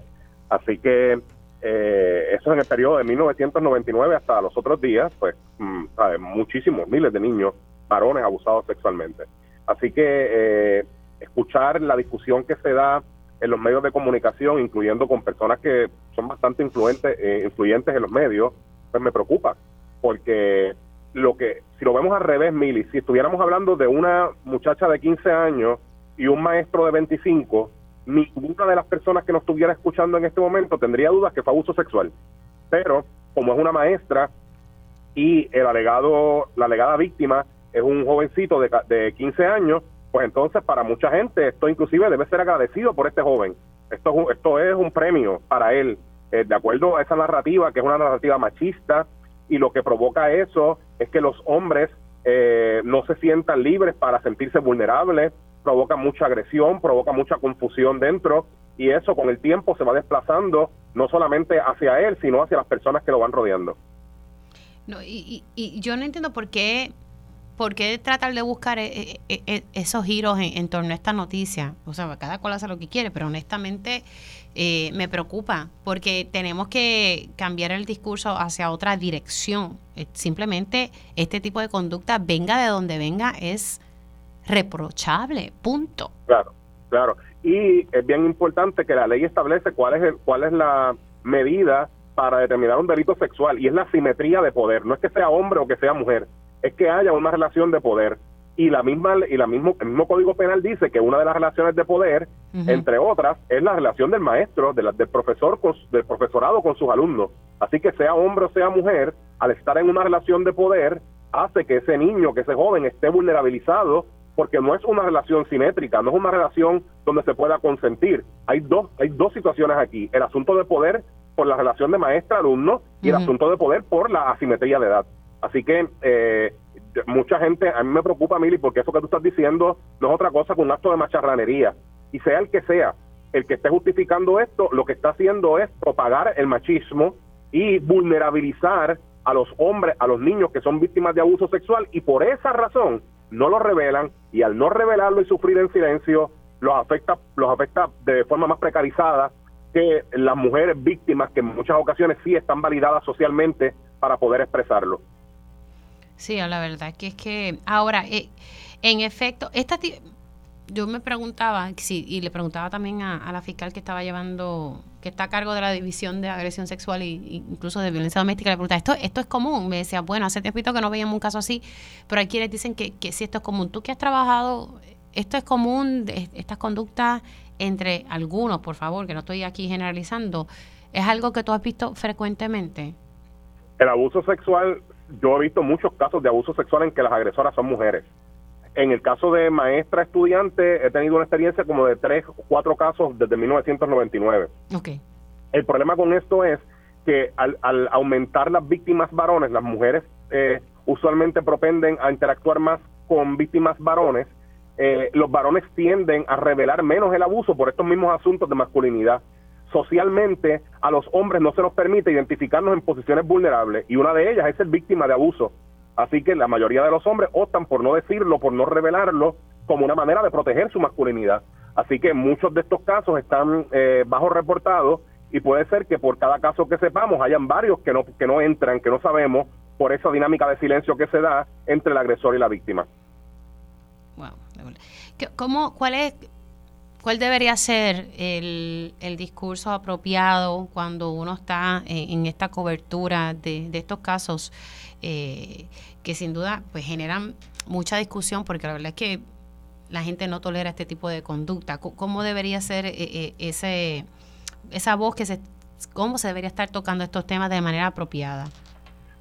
Así que eh, eso en el periodo de 1999 hasta los otros días, pues mm, muchísimos, miles de niños, varones abusados sexualmente. Así que eh, escuchar la discusión que se da en los medios de comunicación, incluyendo con personas que son bastante influentes, eh, influyentes en los medios, pues me preocupa, porque lo que, si lo vemos al revés, Mili, si estuviéramos hablando de una muchacha de 15 años y un maestro de 25, ninguna de las personas que nos estuviera escuchando en este momento tendría dudas que fue abuso sexual. Pero como es una maestra y el alegado, la alegada víctima es un jovencito de, de 15 años, pues entonces para mucha gente esto inclusive debe ser agradecido por este joven. Esto, esto es un premio para él, eh, de acuerdo a esa narrativa, que es una narrativa machista, y lo que provoca eso es que los hombres eh, no se sientan libres para sentirse vulnerables, provoca mucha agresión, provoca mucha confusión dentro y eso con el tiempo se va desplazando no solamente hacia él, sino hacia las personas que lo van rodeando. No, y, y, yo no entiendo por qué, por qué tratar de buscar eh, esos giros en, torno a esta noticia. O sea, cada cual hace lo que quiere, pero honestamente me preocupa porque tenemos que cambiar el discurso hacia otra dirección. Simplemente este tipo de conducta, venga de donde venga, es reprochable, punto. Claro, claro. Y es bien importante que la ley establece cuál es, el, cuál es la medida para determinar un delito sexual y es la simetría de poder. No es que sea hombre o que sea mujer, es que haya una relación de poder. Y la misma y la mismo el mismo Código Penal dice que una de las relaciones de poder, entre otras, es la relación del maestro, de del profesor con, del profesorado con sus alumnos. Así que sea hombre o sea mujer, al estar en una relación de poder, hace que ese niño, que ese joven esté vulnerabilizado porque no es una relación simétrica, no es una relación donde se pueda consentir. Hay dos, hay dos situaciones aquí, el asunto de poder por la relación de maestra-alumno y el asunto de poder por la asimetría de edad. Así que eh, mucha gente, a mí me preocupa, Mili, porque eso que tú estás diciendo no es otra cosa que un acto de macharranería. Y sea el que sea, el que esté justificando esto, lo que está haciendo es propagar el machismo y vulnerabilizar a los hombres, a los niños que son víctimas de abuso sexual y por esa razón no lo revelan y al no revelarlo y sufrir en silencio los afecta los afecta de forma más precarizada que las mujeres víctimas que en muchas ocasiones sí están validadas socialmente para poder expresarlo. Sí, la verdad que es que ahora, eh, en efecto, esta yo me preguntaba, sí, y le preguntaba también a, la fiscal que estaba llevando, que está a cargo de la división de agresión sexual e incluso de violencia doméstica, le preguntaba, ¿esto, esto es común? Me decía, bueno, hace tiempo que no veíamos un caso así, pero hay quienes dicen que, que sí esto es común. Tú que has trabajado, ¿esto es común, estas conductas entre algunos, por favor, que no estoy aquí generalizando, es algo que tú has visto frecuentemente? El abuso sexual, yo he visto muchos casos de abuso sexual en que las agresoras son mujeres en el caso de maestra estudiante, he tenido una experiencia como de tres o cuatro casos desde 1999. Okay. El problema con esto es que al, aumentar las víctimas varones, las mujeres eh, usualmente propenden a interactuar más con víctimas varones, eh, los varones tienden a revelar menos el abuso por estos mismos asuntos de masculinidad. Socialmente, a los hombres no se nos permite identificarnos en posiciones vulnerables y una de ellas es ser víctima de abuso. Así que la mayoría de los hombres optan por no decirlo, por no revelarlo, como una manera de proteger su masculinidad. Así que muchos de estos casos están eh, bajo reportados y puede ser que por cada caso que sepamos hayan varios que no, que no entran, que no sabemos, por esa dinámica de silencio que se da entre el agresor y la víctima. Wow. ¿Cómo, cuál, es, ¿Cuál debería ser el, el discurso apropiado cuando uno está en, esta cobertura de, de estos casos? Eh, que sin duda pues generan mucha discusión porque la verdad es que la gente no tolera este tipo de conducta. ¿Cómo debería ser eh, eh, ese esa voz que se cómo se debería estar tocando estos temas de manera apropiada?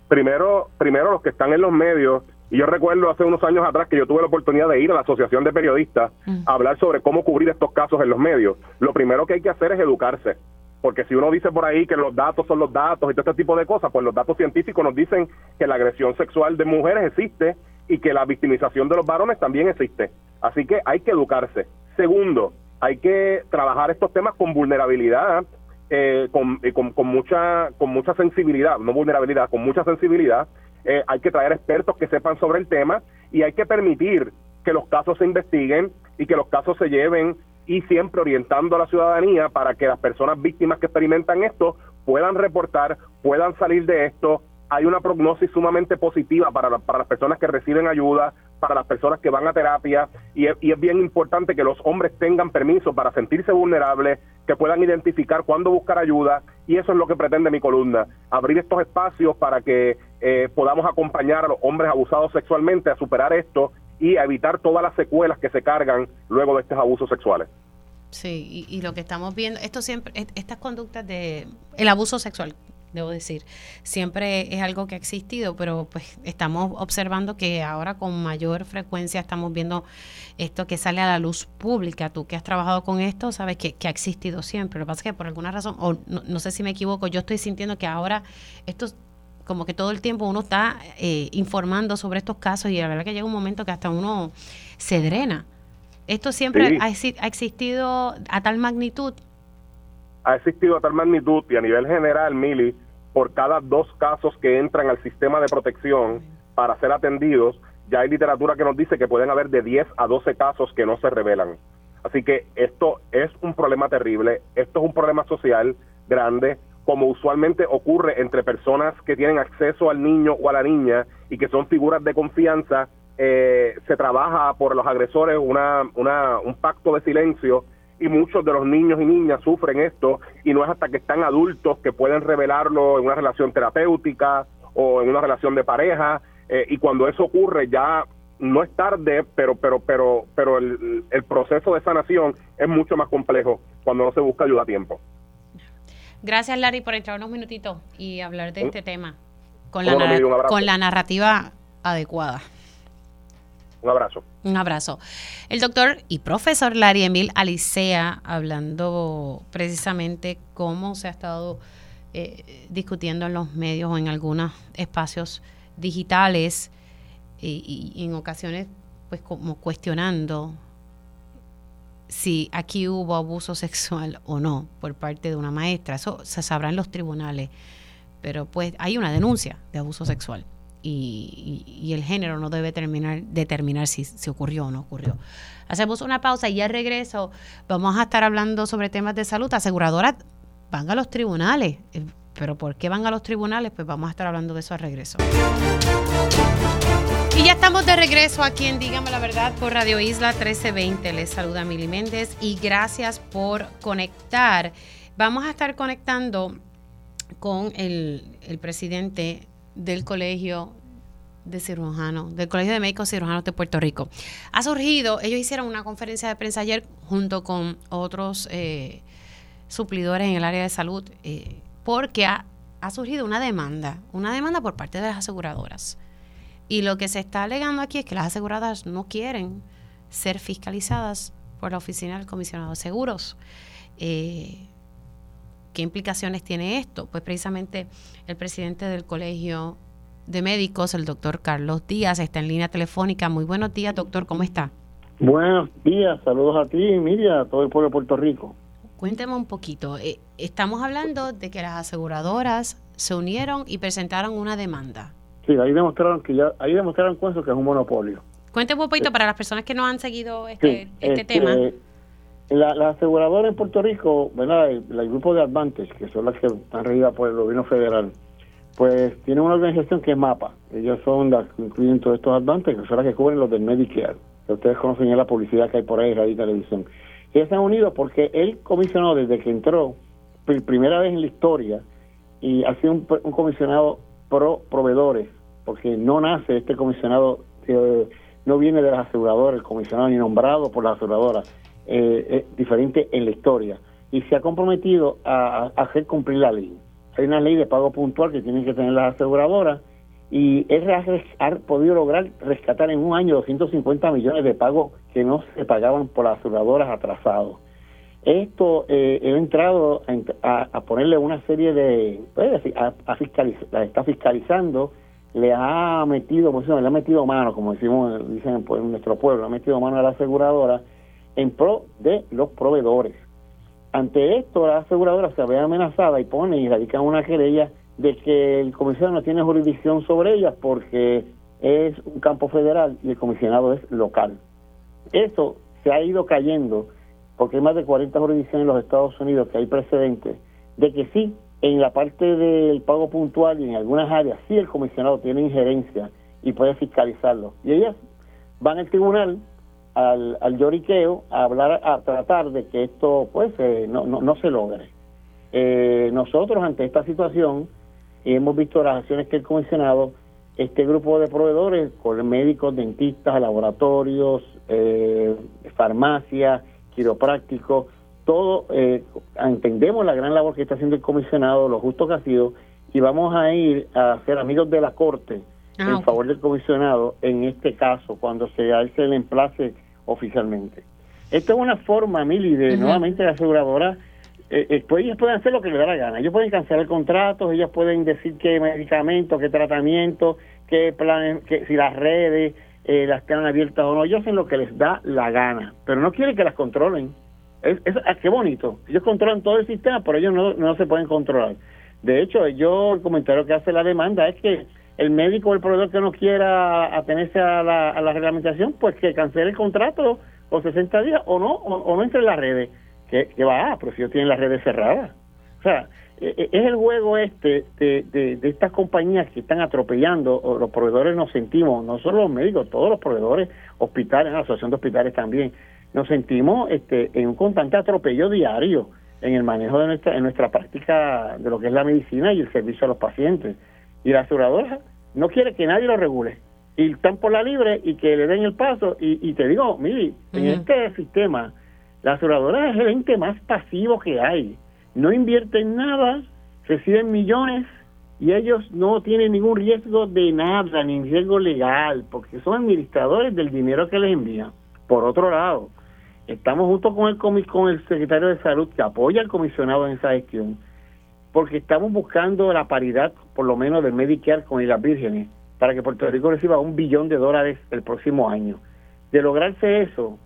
Primero, primero los que están en los medios y yo recuerdo hace unos años atrás que yo tuve la oportunidad de ir a la Asociación de Periodistas mm. a hablar sobre cómo cubrir estos casos en los medios. Lo primero que hay que hacer es educarse porque si uno dice por ahí que los datos son los datos y todo este tipo de cosas, pues los datos científicos nos dicen que la agresión sexual de mujeres existe y que la victimización de los varones también existe. Así que hay que educarse. Segundo, hay que trabajar estos temas con vulnerabilidad, eh, con, con, mucha, con mucha sensibilidad, no vulnerabilidad, con mucha sensibilidad. Eh, hay que traer expertos que sepan sobre el tema y hay que permitir que los casos se investiguen y que los casos se lleven y siempre orientando a la ciudadanía para que las personas víctimas que experimentan esto puedan reportar, puedan salir de esto. Hay una prognosis sumamente positiva para, para las personas que reciben ayuda, para las personas que van a terapia y es, y es bien importante que los hombres tengan permiso para sentirse vulnerables, que puedan identificar cuándo buscar ayuda y eso es lo que pretende mi columna, abrir estos espacios para que eh, podamos acompañar a los hombres abusados sexualmente a superar esto y evitar todas las secuelas que se cargan luego de estos abusos sexuales. Sí, y, lo que estamos viendo, esto siempre, estas conductas de el abuso sexual, debo decir, siempre es algo que ha existido, pero pues estamos observando que ahora con mayor frecuencia estamos viendo esto que sale a la luz pública. Tú que has trabajado con esto, sabes que, ha existido siempre. Lo que pasa es que por alguna razón, o no, no sé si me equivoco, yo estoy sintiendo que ahora estos como que todo el tiempo uno está eh, informando sobre estos casos y la verdad que llega un momento que hasta uno se drena. ¿Esto siempre ha, existido a tal magnitud? Ha existido a tal magnitud y a nivel general, Mili, por cada dos casos que entran al sistema de protección para ser atendidos, ya hay literatura que nos dice que pueden haber de 10 a 12 casos que no se revelan. Así que esto es un problema terrible, esto es un problema social grande, como usualmente ocurre entre personas que tienen acceso al niño o a la niña y que son figuras de confianza, eh, se trabaja por los agresores una, una, un pacto de silencio y muchos de los niños y niñas sufren esto y no es hasta que están adultos que pueden revelarlo en una relación terapéutica o en una relación de pareja eh, y cuando eso ocurre ya no es tarde, pero pero pero pero el, el proceso de sanación es mucho más complejo cuando no se busca ayuda a tiempo. Gracias, Larry, por entrar unos minutitos y hablar de este tema con la, con la narrativa adecuada. Un abrazo. Un abrazo. El doctor y profesor Larry Emil Alicea hablando precisamente cómo se ha estado eh, discutiendo en los medios o en algunos espacios digitales y, en ocasiones pues como cuestionando si aquí hubo abuso sexual o no por parte de una maestra. Eso se sabrá en los tribunales, pero pues hay una denuncia de abuso sexual y, el género no debe terminar, determinar si, si ocurrió o no ocurrió. Hacemos una pausa y ya regreso vamos a estar hablando sobre temas de salud. Aseguradoras van a los tribunales. Eh, pero ¿por qué van a los tribunales? Pues vamos a estar hablando de eso al regreso. Y ya estamos de regreso aquí en Dígame la Verdad por Radio Isla 1320. Les saluda Mili Méndez y gracias por conectar. Vamos a estar conectando con el, el presidente del Colegio de Cirujanos, del Colegio de Médicos Cirujanos de Puerto Rico. Ha surgido, ellos hicieron una conferencia de prensa ayer junto con otros eh, suplidores en el área de salud, eh, porque ha, surgido una demanda, una demanda por parte de las aseguradoras. Y lo que se está alegando aquí es que las aseguradoras no quieren ser fiscalizadas por la Oficina del Comisionado de Seguros. Eh, ¿Qué implicaciones tiene esto? Pues precisamente el presidente del Colegio de Médicos, el doctor Carlos Díaz, está en línea telefónica. Muy buenos días, doctor, ¿cómo está? Buenos días, saludos a ti, Miriam, a todo el pueblo de Puerto Rico. Cuénteme un poquito. Eh, estamos hablando de que las aseguradoras se unieron y presentaron una demanda. Sí, ahí demostraron que ya, ahí demostraron con eso que es un monopolio. Cuénteme un poquito para las personas que no han seguido este, este, este tema. La, la, aseguradora en Puerto Rico, ¿verdad? El, grupo de Advantage, que son las que están regidas por el gobierno federal, pues tiene una organización que es MAPA. Ellos son las que incluyen todos estos Advantage, que son las que cubren los del Medicare. Que ustedes conocen ya la publicidad que hay por ahí, radio y televisión. Ellos se han unido porque él comisionó desde que entró, por primera vez en la historia, y ha sido un, comisionado pro proveedores, porque no nace este comisionado, eh, no viene de las aseguradoras, el comisionado ni nombrado por las aseguradoras eh, eh, diferente en la historia y se ha comprometido a, hacer cumplir la ley. Hay una ley de pago puntual que tienen que tener las aseguradoras y él ha, podido lograr rescatar en un año 250 millones de pagos que no se pagaban por las aseguradoras atrasados. Esto eh, he entrado a, ponerle una serie de, pues, a, la está fiscalizando, le ha metido, pues, le ha metido mano, como decimos, dicen en nuestro pueblo, ha metido mano a la aseguradora en pro de los proveedores. Ante esto, la aseguradora se ve amenazada y pone y radica una querella de que el comisionado no tiene jurisdicción sobre ellas porque es un campo federal y el comisionado es local. Eso se ha ido cayendo porque hay más de 40 jurisdicciones en los Estados Unidos que hay precedentes de que sí, en la parte del pago puntual y en algunas áreas sí el comisionado tiene injerencia y puede fiscalizarlo. Y ellas van al tribunal al, al lloriqueo a hablar, a tratar de que esto pues eh, no, no, se logre. Eh, nosotros ante esta situación hemos visto las acciones que el comisionado, este grupo de proveedores, con médicos, dentistas, laboratorios, eh, farmacias, quiroprácticos, todo, eh, entendemos la gran labor que está haciendo el comisionado, lo justo que ha sido, y vamos a ir a ser amigos de la Corte ah, en favor del comisionado en este caso, cuando se hace el emplace oficialmente. Esto es una forma, Mili, de nuevamente la aseguradora, eh, eh, pues ellos pueden hacer lo que les da la gana. Ellos pueden cancelar contratos, ellos pueden decir qué medicamentos, qué tratamiento, qué planes, que, si las redes eh, las están abiertas o no. Ellos hacen lo que les da la gana, pero no quieren que las controlen. Es, es, ah, qué bonito. Ellos controlan todo el sistema, pero ellos no, no se pueden controlar. De hecho, yo el comentario que hace la demanda es que el médico o el proveedor que no quiera atenerse a la, a la reglamentación, pues que cancele el contrato o 60 días o no, o, no entre en las redes. Que, va, pero si ellos tienen las redes cerradas. O sea, e, e, es el juego este de, de, estas compañías que están atropellando, o los proveedores nos sentimos, no solo los médicos, todos los proveedores, hospitales, la asociación de hospitales también, nos sentimos este, en un constante atropello diario en el manejo de nuestra, en nuestra práctica de lo que es la medicina y el servicio a los pacientes. Y la aseguradora no quiere que nadie lo regule. Y están por la libre y que le den el paso. Y, te digo, mire, en este sistema, la aseguradora es el ente más pasivo que hay. No invierten nada, reciben millones y ellos no tienen ningún riesgo de nada, ni riesgo legal, porque son administradores del dinero que les envían. Por otro lado, estamos junto con el, con el secretario de Salud que apoya al comisionado en esa gestión porque estamos buscando la paridad, por lo menos del Medicare con las vírgenes. para que Puerto Rico reciba un billón de dólares el próximo año. De lograrse eso,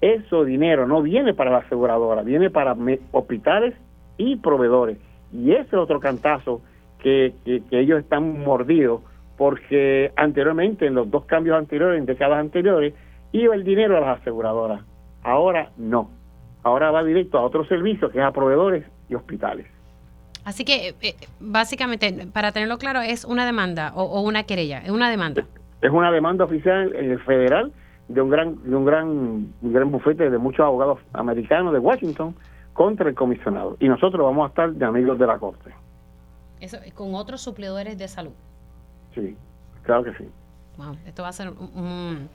eso dinero no viene para la aseguradora, viene para hospitales y proveedores. Y ese es otro cantazo que, que, ellos están mordidos porque anteriormente, en los dos cambios anteriores, en décadas anteriores, iba el dinero a las aseguradoras. Ahora no. Ahora va directo a otros servicios, que es a proveedores y hospitales. Así que, eh, básicamente, para tenerlo claro, es una demanda o, una querella, es una demanda. Es una demanda oficial el federal de un gran de un gran un gran bufete de muchos abogados americanos de Washington contra el comisionado y nosotros vamos a estar de amigos de la corte. Eso con otros suplidores de salud. Sí, claro que sí. Wow, esto va a ser un, un,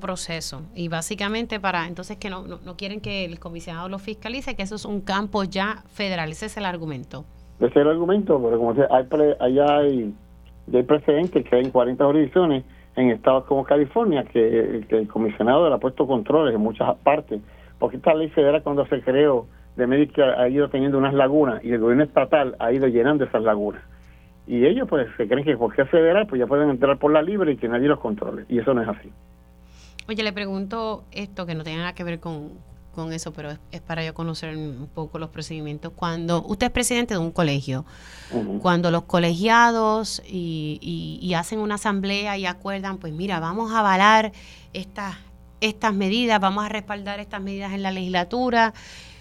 proceso y básicamente para entonces que no, no, quieren que el comisionado lo fiscalice, que eso es un campo ya federal, ese es el argumento. Ese es el argumento, pero como se, hay, allá hay, hay precedentes que hay en 40 jurisdicciones en estados como California que, el comisionado le ha puesto controles en muchas partes, porque esta ley federal cuando se creó de Medicare ha ido teniendo unas lagunas y el gobierno estatal ha ido llenando esas lagunas. Y ellos pues se creen que porque es federal pues ya pueden entrar por la libre y que nadie los controle. Y eso no es así. Oye, le pregunto esto que no tiene nada que ver con, eso, pero es, para yo conocer un poco los procedimientos. Cuando usted es presidente de un colegio, cuando los colegiados y, hacen una asamblea y acuerdan, pues mira, vamos a avalar estas, estas medidas, vamos a respaldar estas medidas en la legislatura,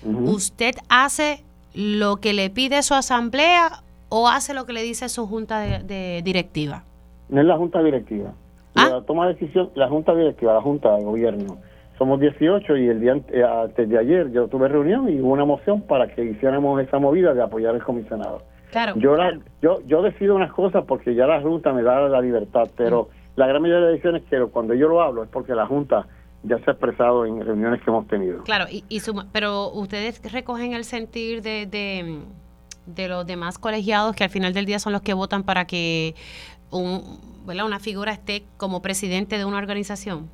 ¿usted hace lo que le pide su asamblea o hace lo que le dice su junta de directiva? No es la junta directiva. ¿Ah? La toma decisión, la Junta Directiva, la Junta de Gobierno. Somos 18 y el día eh, antes de ayer yo tuve reunión y hubo una moción para que hiciéramos esa movida de apoyar al comisionado. Claro. Yo, yo, yo decido unas cosas porque ya la Junta me da la libertad, pero mm. la gran mayoría de decisiones que cuando yo lo hablo es porque la Junta ya se ha expresado en reuniones que hemos tenido. Claro, y, y pero ustedes recogen el sentir de, de, de los demás colegiados que al final del día son los que votan para que un, una figura esté como presidente de una organización?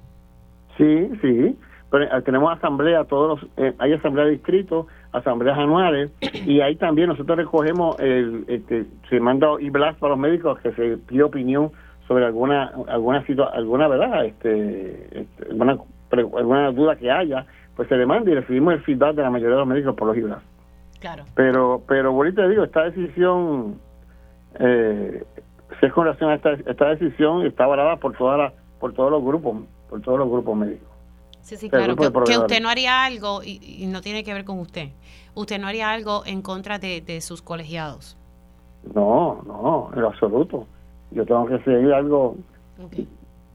Sí, sí. Pero eh, tenemos asamblea, todos los, eh, hay asamblea de distritos, asambleas anuales, y ahí también nosotros recogemos, el, este, se manda e-blast para los médicos que se pide opinión sobre alguna alguna alguna verdad este, este alguna, duda que haya pues se demanda y recibimos el feedback de la mayoría de los médicos por los e claro pero pero ahorita digo esta decisión eh, si es con relación a esta, esta decisión está avalada por toda la, por todos los grupos, por todos los grupos médicos. Sí, sí, claro, que, usted no haría algo, y, no tiene que ver con usted, usted no haría algo en contra de, sus colegiados. No, no, en absoluto. Yo tengo que seguir algo.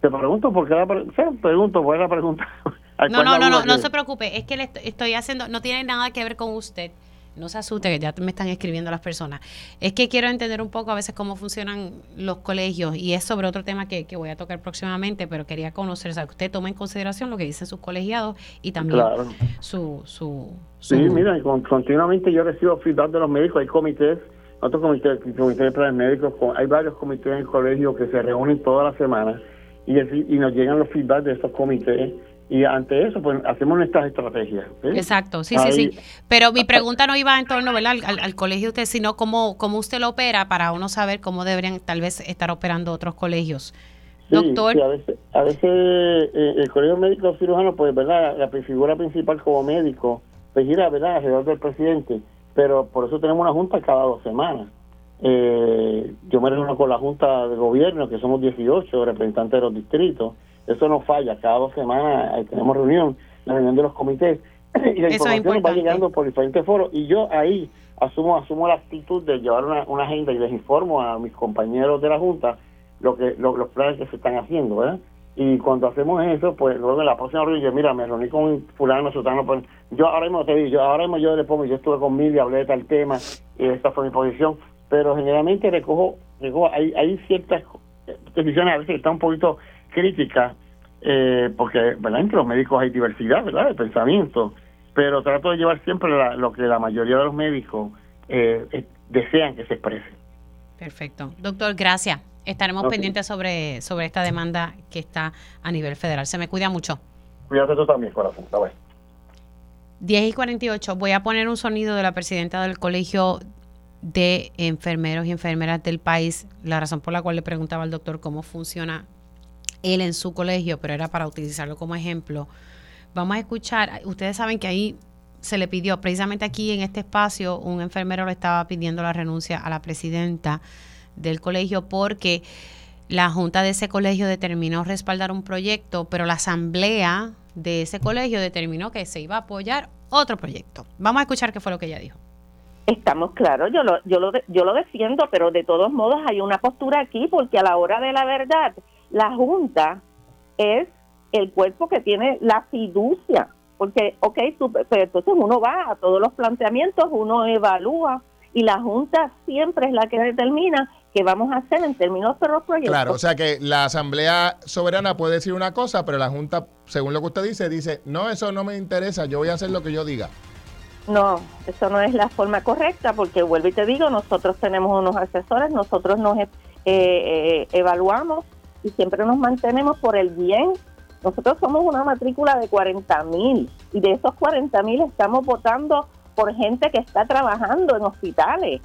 Te pregunto por qué la pregunto por la pregunta. no, no, no, no, no se preocupe, es que le estoy haciendo, no tiene nada que ver con usted no se asuste que ya me están escribiendo las personas. Es que quiero entender un poco a veces cómo funcionan los colegios y es sobre otro tema que, voy a tocar próximamente, pero quería conocer, o sea, que usted tome en consideración lo que dicen sus colegiados y también su, su, Sí, mira, continuamente yo recibo feedback de los médicos, hay comités, otros comités, comités de médicos, hay varios comités en el colegio que se reúnen toda la semana y, y nos llegan los feedback de esos comités y ante eso pues hacemos nuestras estrategias. Exacto, sí, sí, sí. Pero mi pregunta no iba en torno Al, al, colegio usted, sino cómo, cómo usted lo opera para uno saber cómo deberían tal vez estar operando otros colegios. Doctor. a veces, a veces eh, el colegio médico cirujano, pues, ¿verdad? La figura principal como médico, pues gira, ¿verdad? Alrededor del presidente, pero por eso tenemos una junta cada dos semanas. Eh, yo me reúno con la junta de gobierno, que somos 18 representantes de los distritos, eso no falla, cada dos semanas tenemos reunión, la reunión de los comités, y la información va llegando por diferentes foros, y yo ahí asumo asumo la actitud de llevar una, una agenda y les informo a mis compañeros de la Junta lo que los planes que se están haciendo, ¿verdad? Y cuando hacemos eso, pues luego en la próxima reunión, yo, mira, me reuní con fulano, sotano, pues, yo ahora mismo te digo, yo ahora mismo yo le pongo, yo estuve con y hablé de tal tema, y esta fue mi posición, pero generalmente recojo, recojo hay, hay ciertas decisiones a veces que están un poquito crítica, eh, porque ¿verdad? entre los médicos hay diversidad ¿verdad? de pensamiento, pero trato de llevar siempre lo que la mayoría de los médicos eh, desean que se exprese. Perfecto. Doctor, gracias. Estaremos pendientes sobre, sobre esta demanda que está a nivel federal. Se me cuida mucho. Cuídate tú también, corazón. 10 y 48. Voy a poner un sonido de la presidenta del Colegio de enfermeros y enfermeras del país, la razón por la cual le preguntaba al doctor cómo funciona él en su colegio, pero era para utilizarlo como ejemplo. Vamos a escuchar, ustedes saben que ahí se le pidió, precisamente aquí en este espacio, un enfermero le estaba pidiendo la renuncia a la presidenta del colegio porque la junta de ese colegio determinó respaldar un proyecto, pero la asamblea de ese colegio determinó que se iba a apoyar otro proyecto. Vamos a escuchar qué fue lo que ella dijo. Estamos claros, yo lo, yo lo, yo lo defiendo, pero de todos modos hay una postura aquí porque a la hora de la verdad, la Junta es el cuerpo que tiene la fiducia, porque, ok, pero entonces uno va a todos los planteamientos, uno evalúa y la Junta siempre es la que determina qué vamos a hacer en términos de los proyectos. Claro, o sea que la Asamblea Soberana puede decir una cosa, pero la Junta, según lo que usted dice, dice, no, eso no me interesa, yo voy a hacer lo que yo diga. No, eso no es la forma correcta, porque vuelvo y te digo, nosotros tenemos unos asesores, nosotros nos eh, eh, evaluamos y siempre nos mantenemos por el bien. Nosotros somos una matrícula de 40 mil y de esos 40 mil estamos votando por gente que está trabajando en hospitales.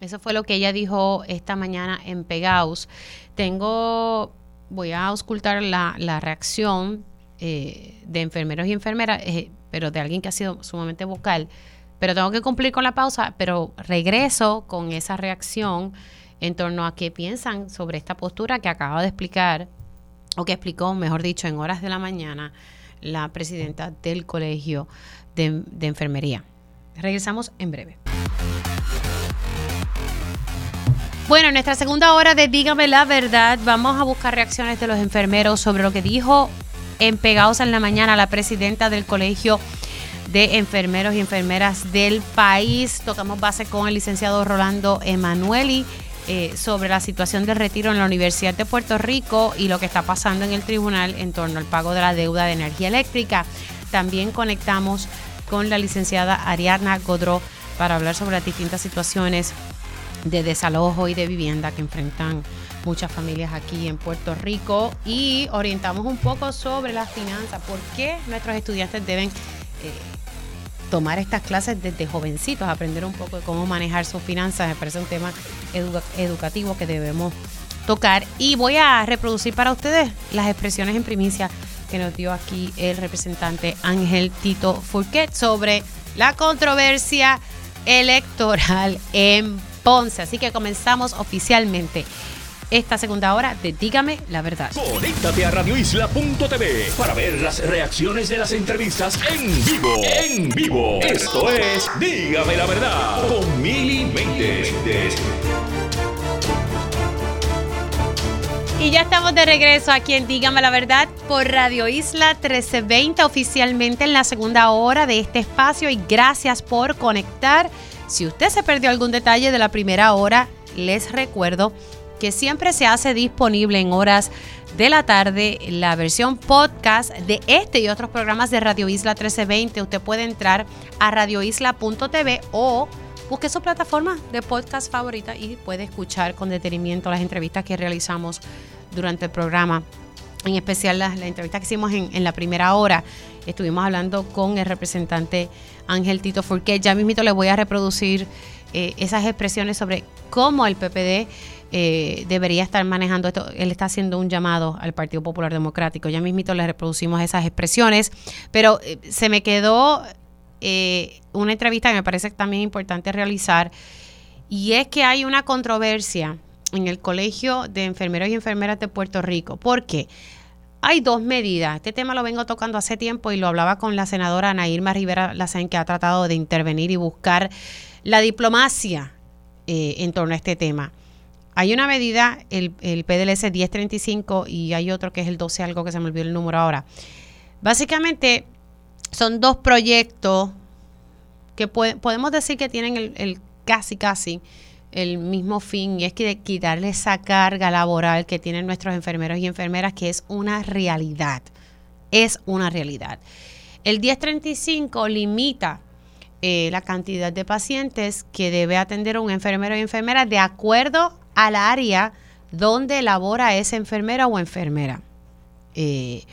Eso fue lo que ella dijo esta mañana en Pegaus. Tengo, voy a auscultar la, la reacción eh, de enfermeros y enfermeras, eh, pero de alguien que ha sido sumamente vocal. Pero tengo que cumplir con la pausa, pero regreso con esa reacción en torno a qué piensan sobre esta postura que acaba de explicar, o que explicó, mejor dicho, en horas de la mañana, la presidenta del Colegio de, Enfermería. Regresamos en breve. Bueno, en nuestra segunda hora de Dígame la verdad, vamos a buscar reacciones de los enfermeros sobre lo que dijo en Pegados en la Mañana la presidenta del Colegio de Enfermeros y Enfermeras del país. Tocamos base con el licenciado Rolando Emanueli eh, sobre la situación del retiro en la Universidad de Puerto Rico y lo que está pasando en el tribunal en torno al pago de la deuda de energía eléctrica. También conectamos con la licenciada Ariadna Godró para hablar sobre las distintas situaciones de desalojo y de vivienda que enfrentan muchas familias aquí en Puerto Rico y orientamos un poco sobre las finanzas, por qué nuestros estudiantes deben eh, tomar estas clases desde jovencitos, aprender un poco de cómo manejar sus finanzas. Me parece un tema educativo que debemos tocar. Y voy a reproducir para ustedes las expresiones en primicia que nos dio aquí el representante Ángel Tito Furquet sobre la controversia electoral en Ponce. Así que comenzamos oficialmente esta segunda hora de Dígame la verdad. Conéctate a radioisla.tv para ver las reacciones de las entrevistas en vivo. En vivo. Esto es Dígame la verdad con Mili Y ya estamos de regreso aquí en Dígame la Verdad por Radio Isla 1320, oficialmente en la segunda hora de este espacio. Y gracias por conectar. Si usted se perdió algún detalle de la primera hora, les recuerdo que siempre se hace disponible en horas de la tarde la versión podcast de este y otros programas de Radio Isla 1320. Usted puede entrar a radioisla.tv o busque su plataforma de podcast favorita y puede escuchar con detenimiento las entrevistas que realizamos durante el programa. En especial la, entrevista que hicimos en, la primera hora. Estuvimos hablando con el representante Ángel Tito Furquet. Ya mismito le voy a reproducir eh, esas expresiones sobre cómo el PPD eh, debería estar manejando esto. Él está haciendo un llamado al Partido Popular Democrático. Ya mismito le reproducimos esas expresiones, pero eh, se me quedó una entrevista que me parece también importante realizar y es que hay una controversia en el Colegio de Enfermeros y Enfermeras de Puerto Rico. ¿Por qué? Hay dos medidas. Este tema lo vengo tocando hace tiempo y lo hablaba con la senadora Ana Irma Rivera Lacen, que ha tratado de intervenir y buscar la diplomacia en torno a este tema. Hay una medida, el, el PDLS 1035 y hay otro que es el 12 algo que se me olvidó el número ahora. Básicamente son dos proyectos que podemos decir que tienen el, casi casi el mismo fin y es que quitarle esa carga laboral que tienen nuestros enfermeros y enfermeras que es una realidad. Es una realidad. El 1035 limita eh, la cantidad de pacientes que debe atender un enfermero y enfermera de acuerdo al área donde labora esa enfermera o enfermera. Eh,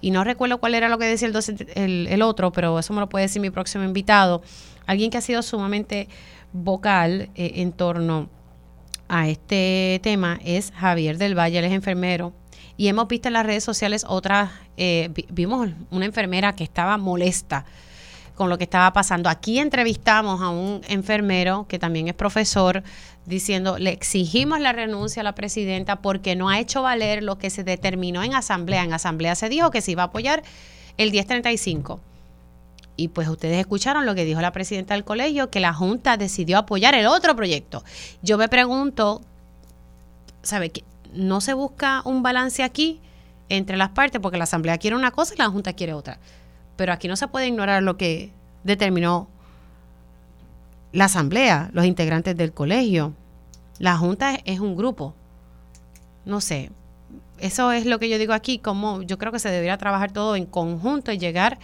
y no recuerdo cuál era lo que decía el, el, otro, pero eso me lo puede decir mi próximo invitado, alguien que ha sido sumamente vocal eh, en torno a este tema es Javier del Valle, él es enfermero. Y hemos visto en las redes sociales otras, eh, vimos una enfermera que estaba molesta con lo que estaba pasando. Aquí entrevistamos a un enfermero que también es profesor diciendo, le exigimos la renuncia a la presidenta porque no ha hecho valer lo que se determinó en asamblea. En asamblea se dijo que se iba a apoyar el 1035. Y pues ustedes escucharon lo que dijo la presidenta del colegio, que la Junta decidió apoyar el otro proyecto. Yo me pregunto, ¿sabe que no se busca un balance aquí entre las partes? Porque la Asamblea quiere una cosa y la Junta quiere otra. Pero aquí no se puede ignorar lo que determinó la Asamblea, los integrantes del colegio. La Junta es, un grupo. No sé. Eso es lo que yo digo aquí, como yo creo que se debería trabajar todo en conjunto y llegar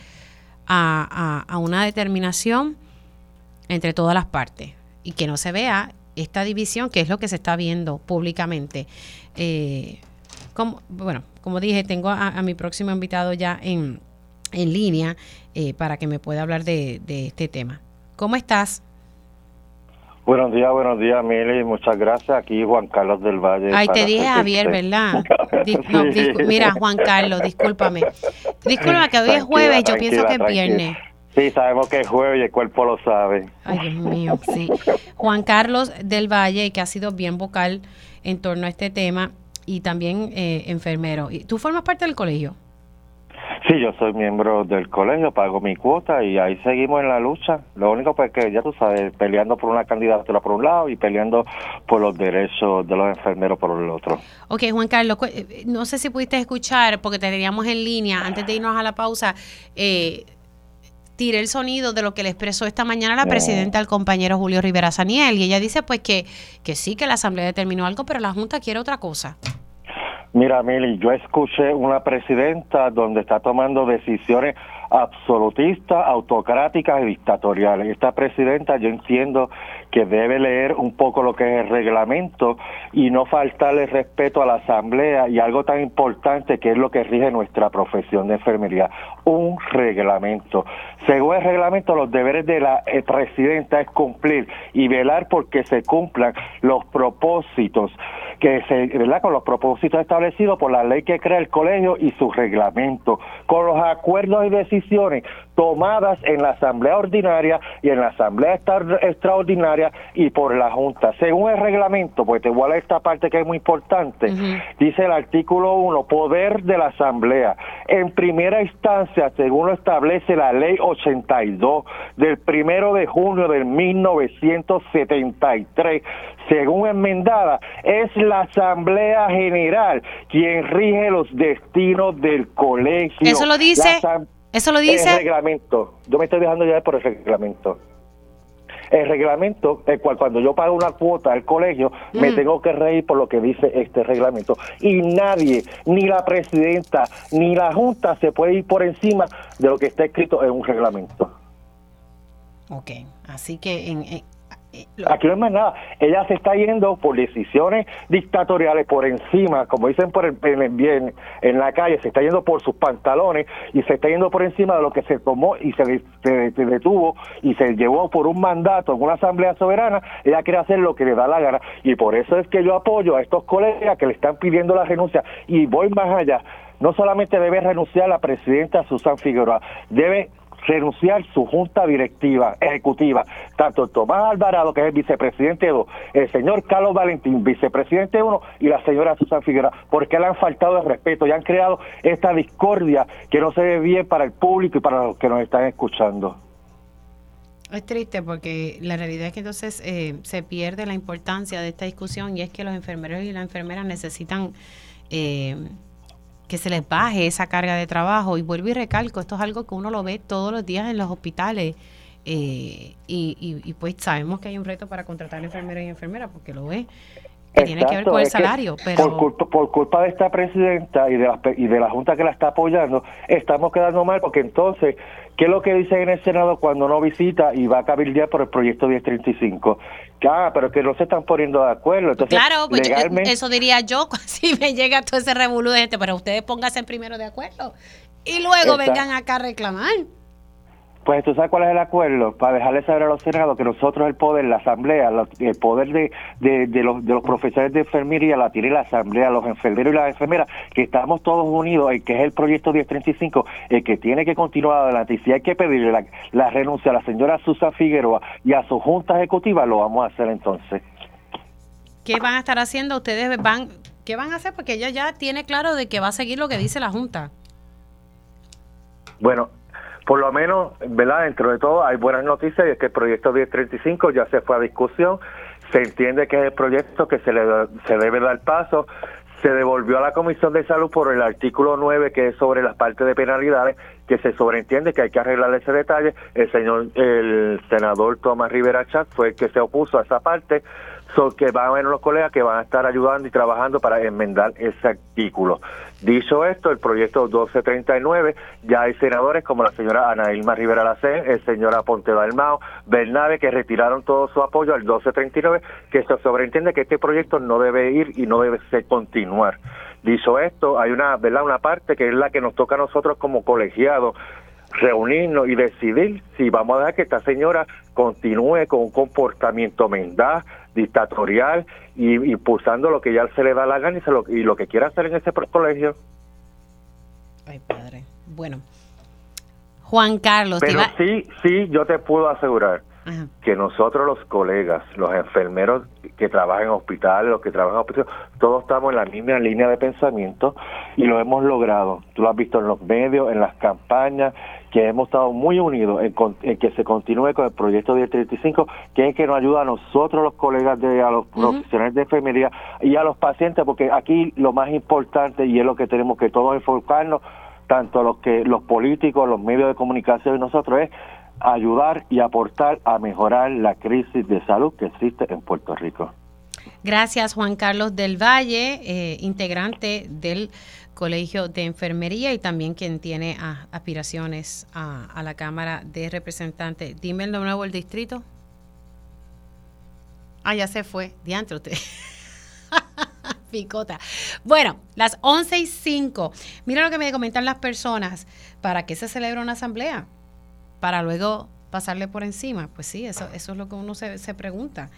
a, una determinación entre todas las partes y que no se vea esta división, que es lo que se está viendo públicamente. Eh, como, bueno, como dije, tengo a, mi próximo invitado ya en, en línea eh, para que me pueda hablar de, de este tema. ¿Cómo estás? Buenos días, buenos días, Mili. Muchas gracias. Aquí Juan Carlos del Valle. Ay, te dije Javier, ¿verdad? mira, Juan Carlos, discúlpame. Discúlpame que hoy es jueves, yo pienso que es viernes. Sí, sabemos que es jueves y el cuerpo lo sabe. Ay, Dios mío, sí. Juan Carlos del Valle, que ha sido bien vocal en torno a este tema y también eh, enfermero. ¿Tú formas parte del colegio? Sí, yo soy miembro del colegio, pago mi cuota y ahí seguimos en la lucha. Lo único pues que ya tú sabes, peleando por una candidatura por un lado y peleando por los derechos de los enfermeros por el otro. Ok, Juan Carlos, eh, no sé si pudiste escuchar, porque te teníamos en línea, antes de irnos a la pausa, eh, tiré el sonido de lo que le expresó esta mañana la presidenta al compañero Julio Rivera Saniel y ella dice pues que, que sí, que la Asamblea determinó algo, pero la Junta quiere otra cosa. Mira, Mili, yo escuché una presidenta donde está tomando decisiones absolutistas, autocráticas y dictatoriales. Esta presidenta yo entiendo que debe leer un poco lo que es el reglamento y no faltarle respeto a la asamblea y algo tan importante que es lo que rige nuestra profesión de enfermería, un reglamento. Según el reglamento, los deberes de la eh, presidenta es cumplir y velar porque se cumplan los propósitos que se, ¿verdad? Con los propósitos establecidos por la ley que crea el colegio y su reglamento, con los acuerdos y decisiones tomadas en la asamblea ordinaria y en la asamblea extraordinaria y por la junta. Según el reglamento, pues te voy a esta parte que es muy importante, dice el artículo 1, poder de la asamblea. En primera instancia, según lo establece la ley 82 del primero de junio del 1973, según enmendada, es la Asamblea General quien rige los destinos del colegio. Eso lo dice. Eso lo dice. El reglamento. Yo me estoy dejando ya por el reglamento. El reglamento, el cual cuando yo pago una cuota al colegio, me tengo que reír por lo que dice este reglamento. Y nadie, ni la presidenta, ni la Junta se puede ir por encima de lo que está escrito en un reglamento. Ok, así que en, Aquí no es más nada. Ella se está yendo por decisiones dictatoriales por encima, como dicen por el, bien en la calle, se está yendo por sus pantalones y se está yendo por encima de lo que se tomó y se, detuvo y se llevó por un mandato en una asamblea soberana. Ella quiere hacer lo que le da la gana y por eso es que yo apoyo a estos colegas que le están pidiendo la renuncia y voy más allá. No solamente debe renunciar la presidenta Susan Figueroa, debe renunciar su junta directiva, ejecutiva, tanto Tomás Alvarado, que es el vicepresidente 2, el señor Carlos Valentín, vicepresidente 1, y la señora Susan Figueroa, porque le han faltado el respeto y han creado esta discordia que no se ve bien para el público y para los que nos están escuchando. Es triste porque la realidad es que entonces eh, se pierde la importancia de esta discusión y es que los enfermeros y las enfermeras necesitan eh, que se les baje esa carga de trabajo. Y vuelvo y recalco, esto es algo que uno lo ve todos los días en los hospitales. Eh, y, y, pues sabemos que hay un reto para contratar enfermeros y enfermeras, porque lo ve. Que tiene que ver con el salario. Pero... Por, culpa, por culpa de esta presidenta y de, la, y de la Junta que la está apoyando, estamos quedando mal porque entonces ¿Qué es lo que dicen en el Senado cuando no visita y va a cabildear por el proyecto 1035? Ah, pero que no se están poniendo de acuerdo. Entonces, claro, pues eso diría yo si me llega todo ese revolú de gente, pero ustedes pónganse primero de acuerdo. y luego vengan acá a reclamar. Pues tú sabes cuál es el acuerdo, para dejarle saber a los senados que nosotros el poder, la asamblea, el poder de, de, de los, de los profesores de enfermería la tiene la asamblea, los enfermeros y las enfermeras, que estamos todos unidos, el que es el proyecto 1035, el que tiene que continuar adelante. Y si hay que pedirle la, la renuncia a la señora Susan Figueroa y a su junta ejecutiva, lo vamos a hacer entonces. ¿Qué van a estar haciendo? Ustedes van, ¿qué van a hacer? Porque ella ya tiene claro de que va a seguir lo que dice la Junta. Bueno, por lo menos, ¿verdad? Dentro de todo hay buenas noticias y es que el proyecto 1035 ya se fue a discusión, se entiende que es el proyecto que se le se debe dar paso, se devolvió a la Comisión de Salud por el artículo 9 que es sobre las partes de penalidades, que se sobreentiende que hay que arreglar ese detalle. El señor, el senador Tomás Rivera Chat fue el que se opuso a esa parte, so que van a haber unos colegas que van a estar ayudando y trabajando para enmendar ese artículo. Dicho esto, el proyecto 1239, ya hay senadores como la señora Ana Ilma Rivera Lacén, el señor Aponte Dalmao, Bernabe, que retiraron todo su apoyo al 1239, que se sobreentiende que este proyecto no debe ir y no debe continuar. Dicho esto, hay una, ¿verdad? una parte que es la que nos toca a nosotros como colegiados, reunirnos y decidir si vamos a dejar que esta señora continúe con un comportamiento mendaz, dictatorial y impulsando lo que ya se le da la gana y, se lo, y lo que quiera hacer en ese colegio. Ay, padre. Bueno. Juan Carlos, Pero iba- sí, sí, yo te puedo asegurar Ajá. que nosotros los colegas, los enfermeros que trabajan en hospitales, los que trabajan en hospitales, todos estamos en la misma línea de pensamiento y lo hemos logrado. Tú lo has visto en los medios, en las campañas, que hemos estado muy unidos en, con- en que se continúe con el proyecto 1035, que es que nos ayuda a nosotros los colegas, de, a los profesionales de enfermería y a los pacientes, porque aquí lo más importante y es lo que tenemos que todos enfocarnos, tanto los que los políticos, los medios de comunicación y nosotros es ayudar y aportar a mejorar la crisis de salud que existe en Puerto Rico. Gracias, Juan Carlos del Valle, eh, integrante del Colegio de Enfermería y también quien tiene aspiraciones a, la Cámara de Representantes. Dime de nuevo el distrito. Ah, ya se fue. Diantre usted. Picota. Bueno, las 11 y 5. Mira lo que me comentan las personas. ¿Para qué se celebra una asamblea? Para luego pasarle por encima. Pues sí, eso, eso es lo que uno se, pregunta.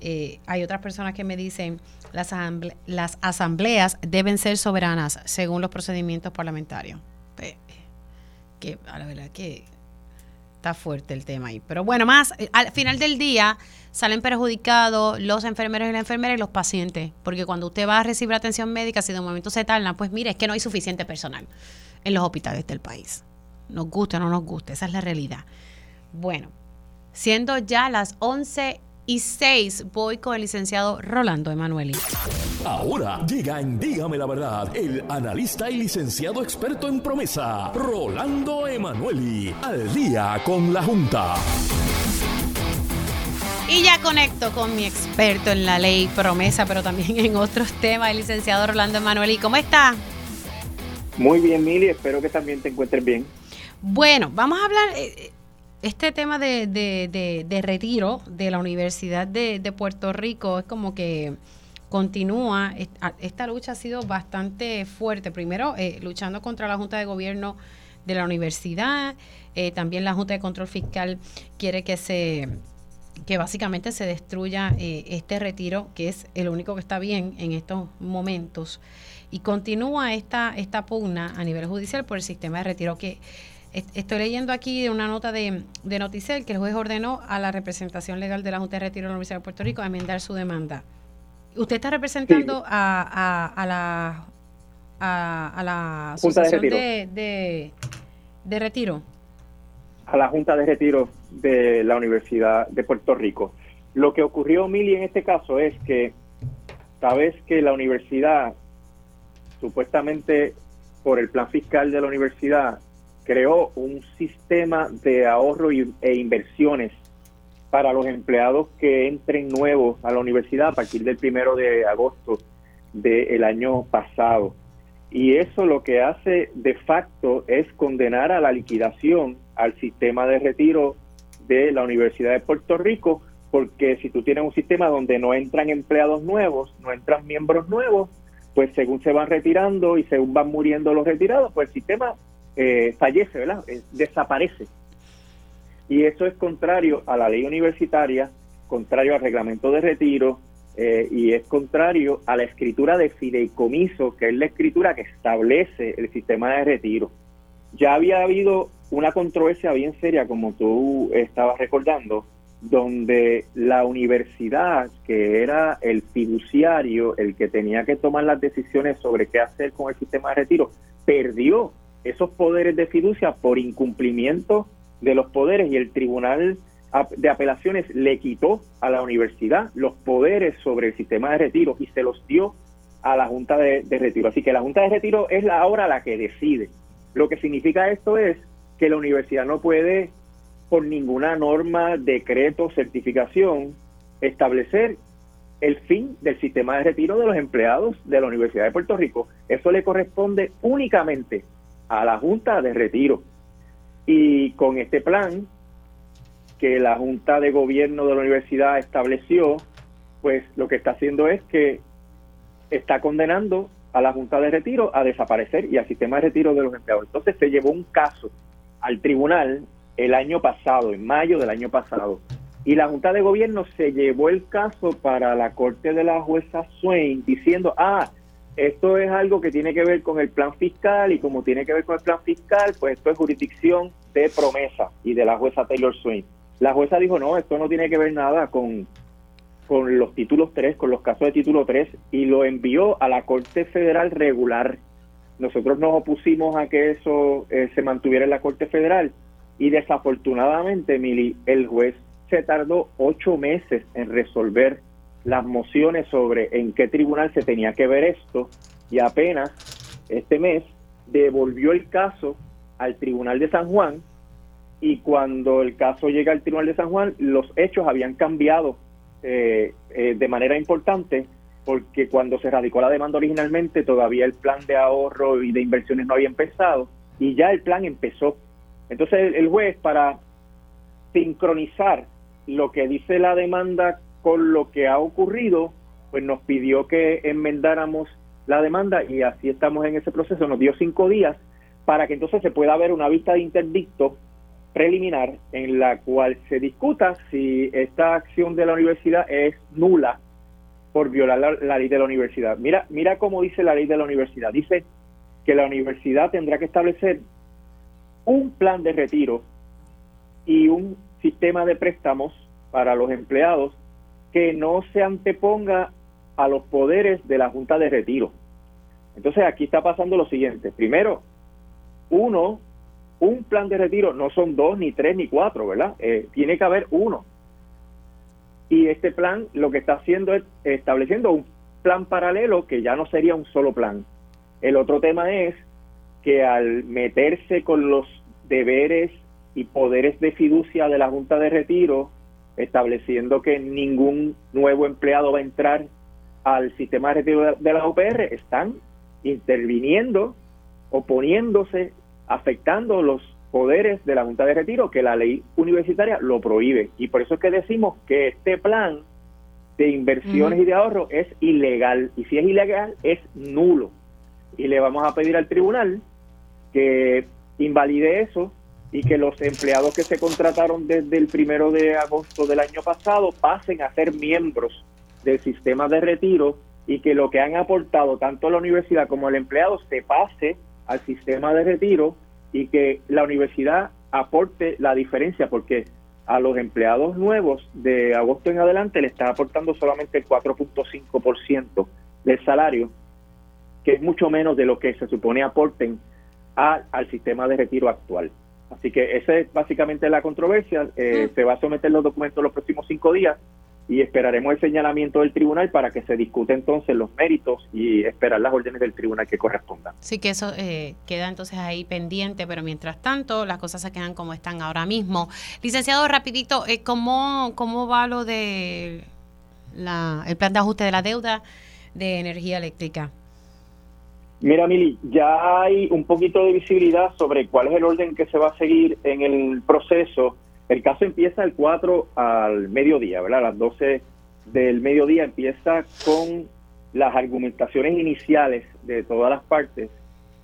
Eh, hay otras personas que me dicen las, las asambleas deben ser soberanas según los procedimientos parlamentarios. Que a la verdad que está fuerte el tema ahí. Pero bueno, más eh, al final del día salen perjudicados los enfermeros y las enfermeras y los pacientes, porque cuando usted va a recibir atención médica, si de momento se tardan, pues mire, es que no hay suficiente personal en los hospitales del país. Nos guste o no nos guste, esa es la realidad. Bueno, siendo ya las 11 y 6, voy con el licenciado Rolando Emanueli. Ahora llega en Dígame la Verdad el analista y licenciado experto en promesa, Rolando Emanueli, al día con la Junta. Y ya conecto con mi experto en la ley promesa, pero también en otros temas, el licenciado Rolando Emanueli. ¿Cómo está? Muy bien, Mili, espero que también te encuentres bien. Bueno, vamos a hablar eh, este tema de, de- de- de retiro de la Universidad de, Puerto Rico. Es como que continúa. Esta lucha ha sido bastante fuerte. Primero, eh, luchando contra la Junta de Gobierno de la universidad. eh, también la Junta de Control Fiscal quiere que se que básicamente se destruya eh, este retiro, que es el único que está bien en estos momentos. Y continúa esta, esta pugna a nivel judicial por el sistema de retiro que estoy leyendo aquí una nota de, de Noticel que el juez ordenó a la representación legal de la Junta de Retiro de la Universidad de Puerto Rico a enmendar su demanda. ¿Usted está representando a, a- a la a, a la Junta de Retiro. de, de, de retiro? A la Junta de Retiro de la Universidad de Puerto Rico. Lo que ocurrió, Mili, en este caso es que sabes que la universidad, supuestamente por el plan fiscal de la universidad, creó un sistema de ahorro e inversiones para los empleados que entren nuevos a la universidad a partir del primero de agosto del año pasado. Y eso lo que hace de facto es condenar a la liquidación al sistema de retiro de la Universidad de Puerto Rico, porque si tú tienes un sistema donde no entran empleados nuevos, no entran miembros nuevos, pues según se van retirando y según van muriendo los retirados, pues el sistema eh, fallece, ¿verdad? Eh, desaparece. Y eso es contrario a la ley universitaria, contrario al reglamento de retiro eh, y es contrario a la escritura de fideicomiso, que es la escritura que establece el sistema de retiro. Ya había habido una controversia bien seria, como tú estabas recordando, donde la universidad, que era el fiduciario, el que tenía que tomar las decisiones sobre qué hacer con el sistema de retiro, perdió esos poderes de fiducia por incumplimiento de los poderes y el Tribunal de Apelaciones le quitó a la universidad los poderes sobre el sistema de retiro y se los dio a la Junta de, Retiro. Así que la Junta de Retiro es la, ahora la que decide. Lo que significa esto es que la universidad no puede, por ninguna norma, decreto, certificación, establecer el fin del sistema de retiro de los empleados de la Universidad de Puerto Rico. Eso le corresponde únicamente a la Junta de Retiro. Y con este plan que la Junta de Gobierno de la universidad estableció, pues lo que está haciendo es que está condenando a la Junta de Retiro a desaparecer y al sistema de retiro de los empleados. Entonces se llevó un caso al tribunal el año pasado, en mayo del año pasado, y la Junta de Gobierno se llevó el caso para la corte de la jueza Swain diciendo, ah, esto es algo que tiene que ver con el plan fiscal y como tiene que ver con el plan fiscal, pues esto es jurisdicción de promesa y de la jueza Taylor Swain. La jueza dijo, no, esto no tiene que ver nada con, con los títulos 3, con los casos de título 3, y lo envió a la Corte Federal regular. Nosotros nos opusimos a que eso eh, se mantuviera en la Corte Federal y desafortunadamente, Mili, el juez se tardó ocho meses en resolver las mociones sobre en qué tribunal se tenía que ver esto y apenas este mes devolvió el caso al Tribunal de San Juan y cuando el caso llega al Tribunal de San Juan los hechos habían cambiado eh, eh, de manera importante porque cuando se radicó la demanda originalmente todavía el plan de ahorro y de inversiones no había empezado y ya el plan empezó. Entonces el juez para sincronizar lo que dice la demanda con lo que ha ocurrido, pues nos pidió que enmendáramos la demanda y así estamos en ese proceso. Nos dio cinco días para que entonces se pueda haber una vista de interdicto preliminar en la cual se discuta si esta acción de la universidad es nula por violar la, ley de la universidad. Mira, mira cómo dice la ley de la universidad. Dice que la universidad tendrá que establecer un plan de retiro y un sistema de préstamos para los empleados que no se anteponga a los poderes de la Junta de Retiro. Entonces aquí está pasando lo siguiente. Primero, uno, un plan de retiro no son dos, ni tres, ni cuatro, ¿verdad? Eh, tiene que haber uno. Y este plan lo que está haciendo es estableciendo un plan paralelo que ya no sería un solo plan. El otro tema es que al meterse con los deberes y poderes de fiducia de la Junta de Retiro, estableciendo que ningún nuevo empleado va a entrar al sistema de retiro de la UPR, están interviniendo, oponiéndose, afectando los poderes de la Junta de Retiro, que la ley universitaria lo prohíbe. Y por eso es que decimos que este plan de inversiones y de ahorro es ilegal. Y si es ilegal, es nulo. Y le vamos a pedir al tribunal que invalide eso y que los empleados que se contrataron desde el primero de agosto del año pasado pasen a ser miembros del sistema de retiro y que lo que han aportado tanto la universidad como el empleado se pase al sistema de retiro y que la universidad aporte la diferencia porque a los empleados nuevos de agosto en adelante le está aportando solamente el 4.5% del salario, que es mucho menos de lo que se supone aporten al sistema de retiro actual. Así que esa es básicamente la controversia. Eh, Se va a someter los documentos los próximos cinco días y esperaremos el señalamiento del tribunal para que se discute entonces los méritos y esperar las órdenes del tribunal que correspondan. Sí, que eso eh, queda entonces ahí pendiente, pero mientras tanto las cosas se quedan como están ahora mismo. Licenciado, rapidito, eh, ¿cómo, ¿cómo va lo de la, el plan de ajuste de la deuda de energía eléctrica? Mira, Mili, ya hay un poquito de visibilidad sobre cuál es el orden que se va a seguir en el proceso. El caso empieza el 4 al mediodía, ¿verdad? A las 12 del mediodía empieza con las argumentaciones iniciales de todas las partes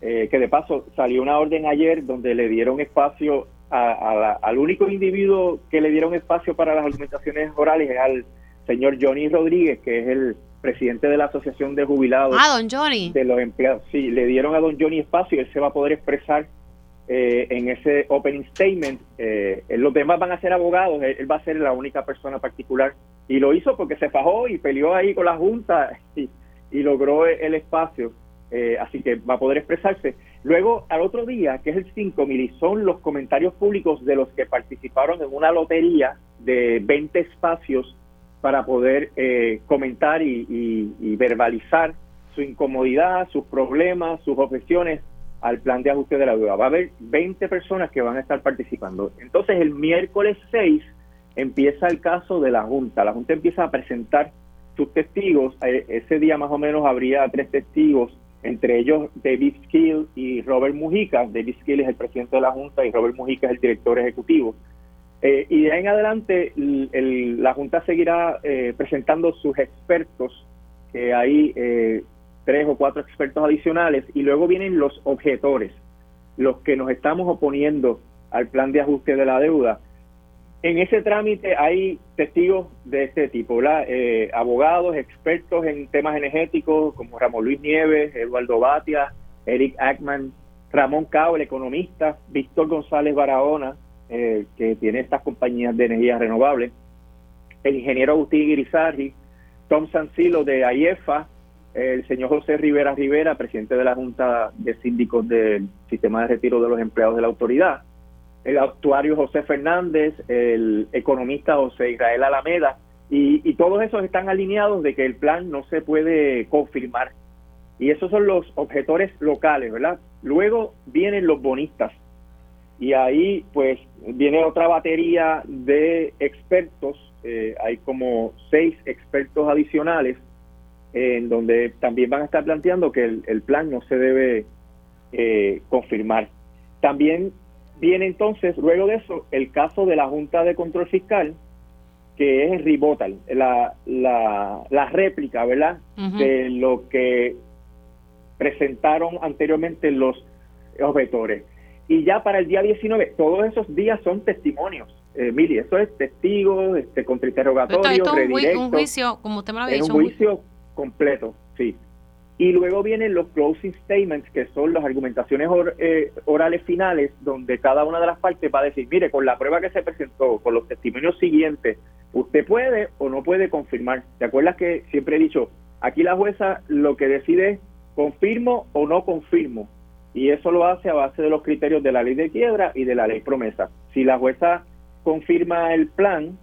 eh, que de paso salió una orden ayer donde le dieron espacio al único individuo que le dieron espacio para las argumentaciones orales es al señor Johnny Rodríguez, que es el presidente de la Asociación de Jubilados. Ah, don Johnny. De los empleados. Sí, le dieron a don Johnny espacio y él se va a poder expresar eh, en ese opening statement. Eh, los demás van a ser abogados, él, va a ser la única persona particular. Y lo hizo porque se fajó y peleó ahí con la Junta y, logró el espacio. Eh, así que va a poder expresarse. Luego, al otro día, que es el 5 mil, son los comentarios públicos de los que participaron en una lotería de 20 espacios para poder eh, comentar y, verbalizar su incomodidad, sus problemas, sus objeciones al plan de ajuste de la deuda. Va a haber 20 personas que van a estar participando. Entonces, el miércoles 6 empieza el caso de la Junta. La Junta empieza a presentar sus testigos. Eh, ese día más o menos habría tres testigos, entre ellos David Skill y Robert Mujica. David Skill es el presidente de la Junta y Robert Mujica es el director ejecutivo. Eh, y de ahí en adelante la Junta seguirá eh, presentando sus expertos, que hay eh, tres o cuatro expertos adicionales, y luego vienen los objetores, los que nos estamos oponiendo al plan de ajuste de la deuda. En ese trámite hay testigos de este tipo, abogados, expertos en temas energéticos, como Ramón Luis Nieves, Eduardo Batia, Eric Ackman, Ramón Cao, el economista, Víctor González Barahona, eh, que tiene estas compañías de energía renovable, el ingeniero Agustín Irizarri, Tom Sancilo de AIEFA, el señor José Rivera Rivera, presidente de la Junta de Síndicos del Sistema de Retiro de los Empleados de la Autoridad, el actuario José Fernández, el economista José Israel Alameda, y, y, todos esos están alineados de que el plan no se puede confirmar. Y esos son los objetores locales, ¿verdad? Luego vienen los bonistas, y ahí pues viene otra batería de expertos, eh, hay como seis expertos adicionales en donde también van a estar planteando que el, plan no se debe eh, confirmar. También viene entonces, luego de eso, el caso de la Junta de Control Fiscal, que es el Ribotal, la, la, réplica, ¿verdad?, de lo que presentaron anteriormente los objetores. Y ya para el día 19, todos esos días son testimonios. Eh, Mili, eso es testigos, este, contrainterrogatorio, esto, es un, juicio, como usted me lo había dicho. un juicio completo, sí. Y luego vienen los closing statements, que son las argumentaciones eh, orales finales, donde cada una de las partes va a decir, mire, con la prueba que se presentó, con los testimonios siguientes, usted puede o no puede confirmar. ¿Te acuerdas que siempre he dicho, aquí la jueza lo que decide es confirmo o no confirmo? Y eso lo hace a base de los criterios de la ley de quiebra y de la ley promesa. Si la jueza confirma el plan,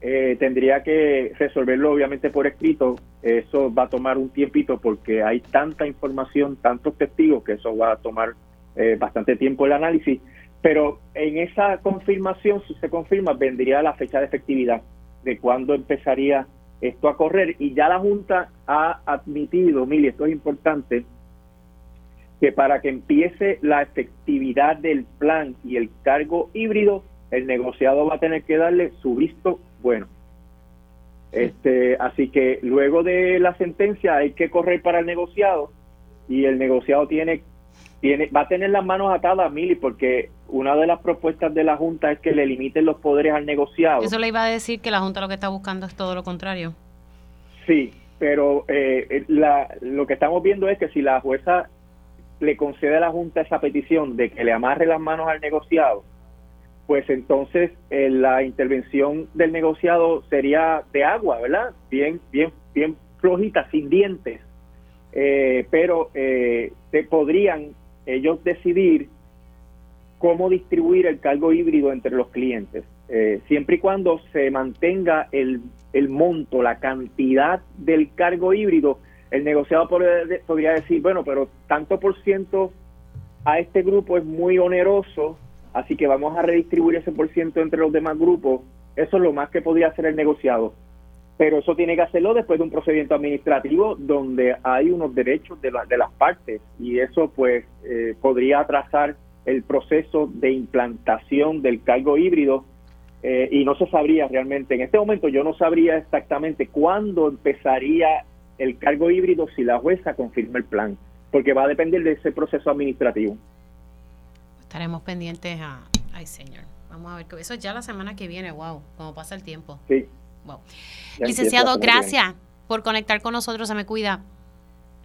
eh, tendría que resolverlo obviamente por escrito. Eso va a tomar un tiempito porque hay tanta información, tantos testigos, que eso va a tomar eh, bastante tiempo el análisis. Pero en esa confirmación, si se confirma, vendría la fecha de efectividad de cuándo empezaría esto a correr. Y ya la Junta ha admitido, mire, esto es importante, que para que empiece la efectividad del plan y el cargo híbrido, el negociado va a tener que darle su visto bueno. Este, así que luego de la sentencia hay que correr para el negociado y el negociado tiene tiene va a tener las manos atadas, Mili, porque una de las propuestas de la Junta es que le limiten los poderes al negociado. Eso le iba a decir que la Junta lo que está buscando es todo lo contrario. Sí, pero eh, la, lo que estamos viendo es que si la jueza le concede a la Junta esa petición de que le amarre las manos al negociado, pues entonces eh, la intervención del negociado sería de agua, ¿verdad? Bien, bien, bien flojita, sin dientes. Eh, pero eh, podrían ellos decidir cómo distribuir el cargo híbrido entre los clientes, eh, siempre y cuando se mantenga el, el monto, la cantidad del cargo híbrido el negociado podría decir, bueno, pero tanto por ciento a este grupo es muy oneroso, así que vamos a redistribuir ese por ciento entre los demás grupos. Eso es lo más que podría hacer el negociado. Pero eso tiene que hacerlo después de un procedimiento administrativo donde hay unos derechos de, de las partes y eso pues eh, podría atrasar el proceso de implantación del cargo híbrido eh, y no se sabría realmente. En este momento yo no sabría exactamente cuándo empezaría el cargo híbrido si la jueza confirma el plan. porque va a depender de ese proceso administrativo. Estaremos pendientes a... Ay, señor. Vamos a ver, eso es ya la semana que viene, wow, como pasa el tiempo. Sí. Wow. Licenciado, gracias por conectar con nosotros, se me cuida.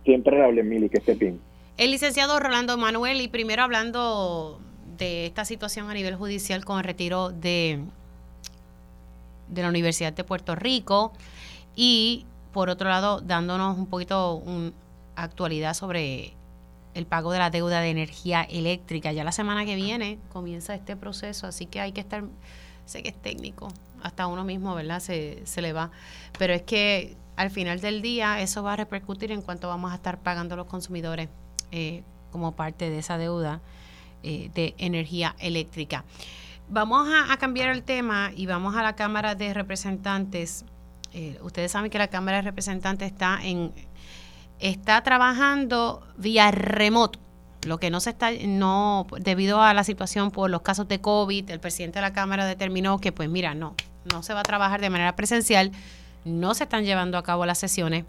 Siempre hable, Mili, que esté bien. El licenciado Rolando Manuel, y primero hablando de esta situación a nivel judicial con el retiro de, de la Universidad de Puerto Rico y por otro lado dándonos un poquito un, actualidad sobre el pago de la deuda de energía eléctrica. Ya la semana que viene comienza este proceso, así que hay que estar, sé que es técnico, hasta uno mismo, ¿verdad? Se, se le va. Pero es que al final del día eso va a repercutir en cuanto vamos a estar pagando los consumidores eh, como parte de esa deuda eh, de energía eléctrica. Vamos a, a cambiar el tema y vamos a la Cámara de Representantes. Eh, ustedes saben que la Cámara de Representantes está en está trabajando vía remoto. Lo que no se está, no, debido a la situación por los casos de COVID, el presidente de la Cámara determinó que, pues mira, no, no se va a trabajar de manera presencial, no se están llevando a cabo las sesiones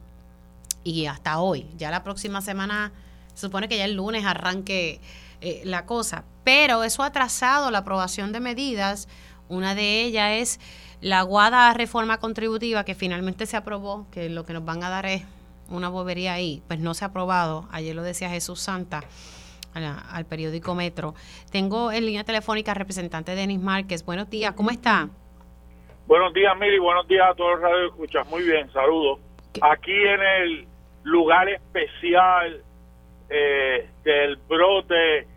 y hasta hoy, ya la próxima semana, se supone que ya el lunes arranque eh, la cosa, pero eso ha atrasado la aprobación de medidas. Una de ellas es la aguada reforma contributiva que finalmente se aprobó, que lo que nos van a dar es una bobería ahí, pues no se ha aprobado. Ayer lo decía Jesús Santa al periódico Metro. Tengo en línea telefónica al representante Denis Márquez. Buenos días, ¿cómo está? Buenos días, Mili. Buenos días a todos los radio escuchas. Muy bien, saludos. Aquí en el lugar especial eh, del brote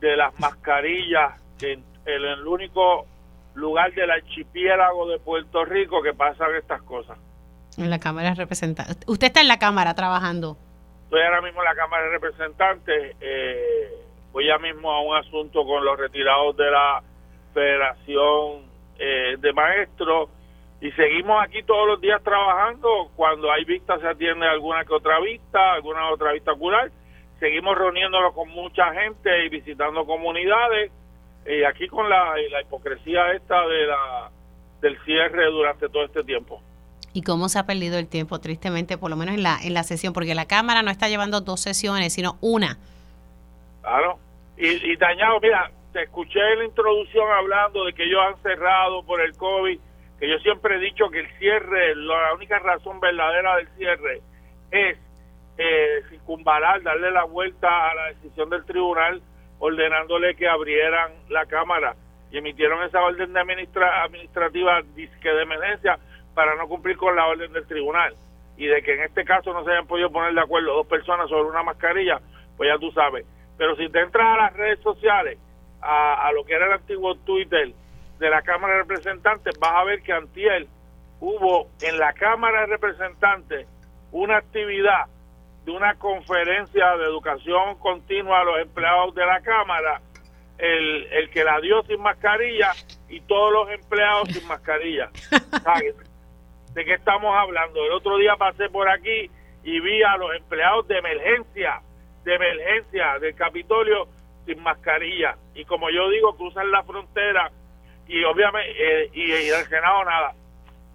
de las mascarillas, en, en el único lugar del archipiélago de Puerto Rico que pasan estas cosas. En la Cámara de Representantes. Usted está en la Cámara trabajando. Estoy ahora mismo en la Cámara de Representantes. eh, voy ya mismo a un asunto con los retirados de la Federación eh, de Maestros y seguimos aquí todos los días trabajando. Cuando hay vistas se atiende alguna que otra vista, alguna otra vista ocular. Seguimos reuniéndonos con mucha gente y visitando comunidades. Y aquí con la, y la hipocresía esta de la del cierre durante todo este tiempo. ¿Y cómo se ha perdido el tiempo, tristemente, por lo menos en la, en la sesión? Porque la Cámara no está llevando dos sesiones, sino una. Claro. Y, y dañado, mira, te escuché en la introducción hablando de que ellos han cerrado por el COVID, que yo siempre he dicho que el cierre, la única razón verdadera del cierre es eh, circunvalar, darle la vuelta a la decisión del tribunal ordenándole que abrieran la Cámara y emitieron esa orden de administra administrativa disque de emergencia para no cumplir con la orden del tribunal y de que en este caso no se hayan podido poner de acuerdo dos personas sobre una mascarilla, pues ya tú sabes. Pero si te entras a las redes sociales, a, a lo que era el antiguo Twitter de la Cámara de Representantes, vas a ver que antier hubo en la Cámara de Representantes una actividad de una conferencia de educación continua a los empleados de la Cámara, el, el que la dio sin mascarilla y todos los empleados sin mascarilla. ¿Sabes? ¿De qué estamos hablando? El otro día pasé por aquí y vi a los empleados de emergencia, de emergencia del Capitolio sin mascarilla. Y como yo digo, cruzan la frontera y obviamente, eh, y, y Senado nada.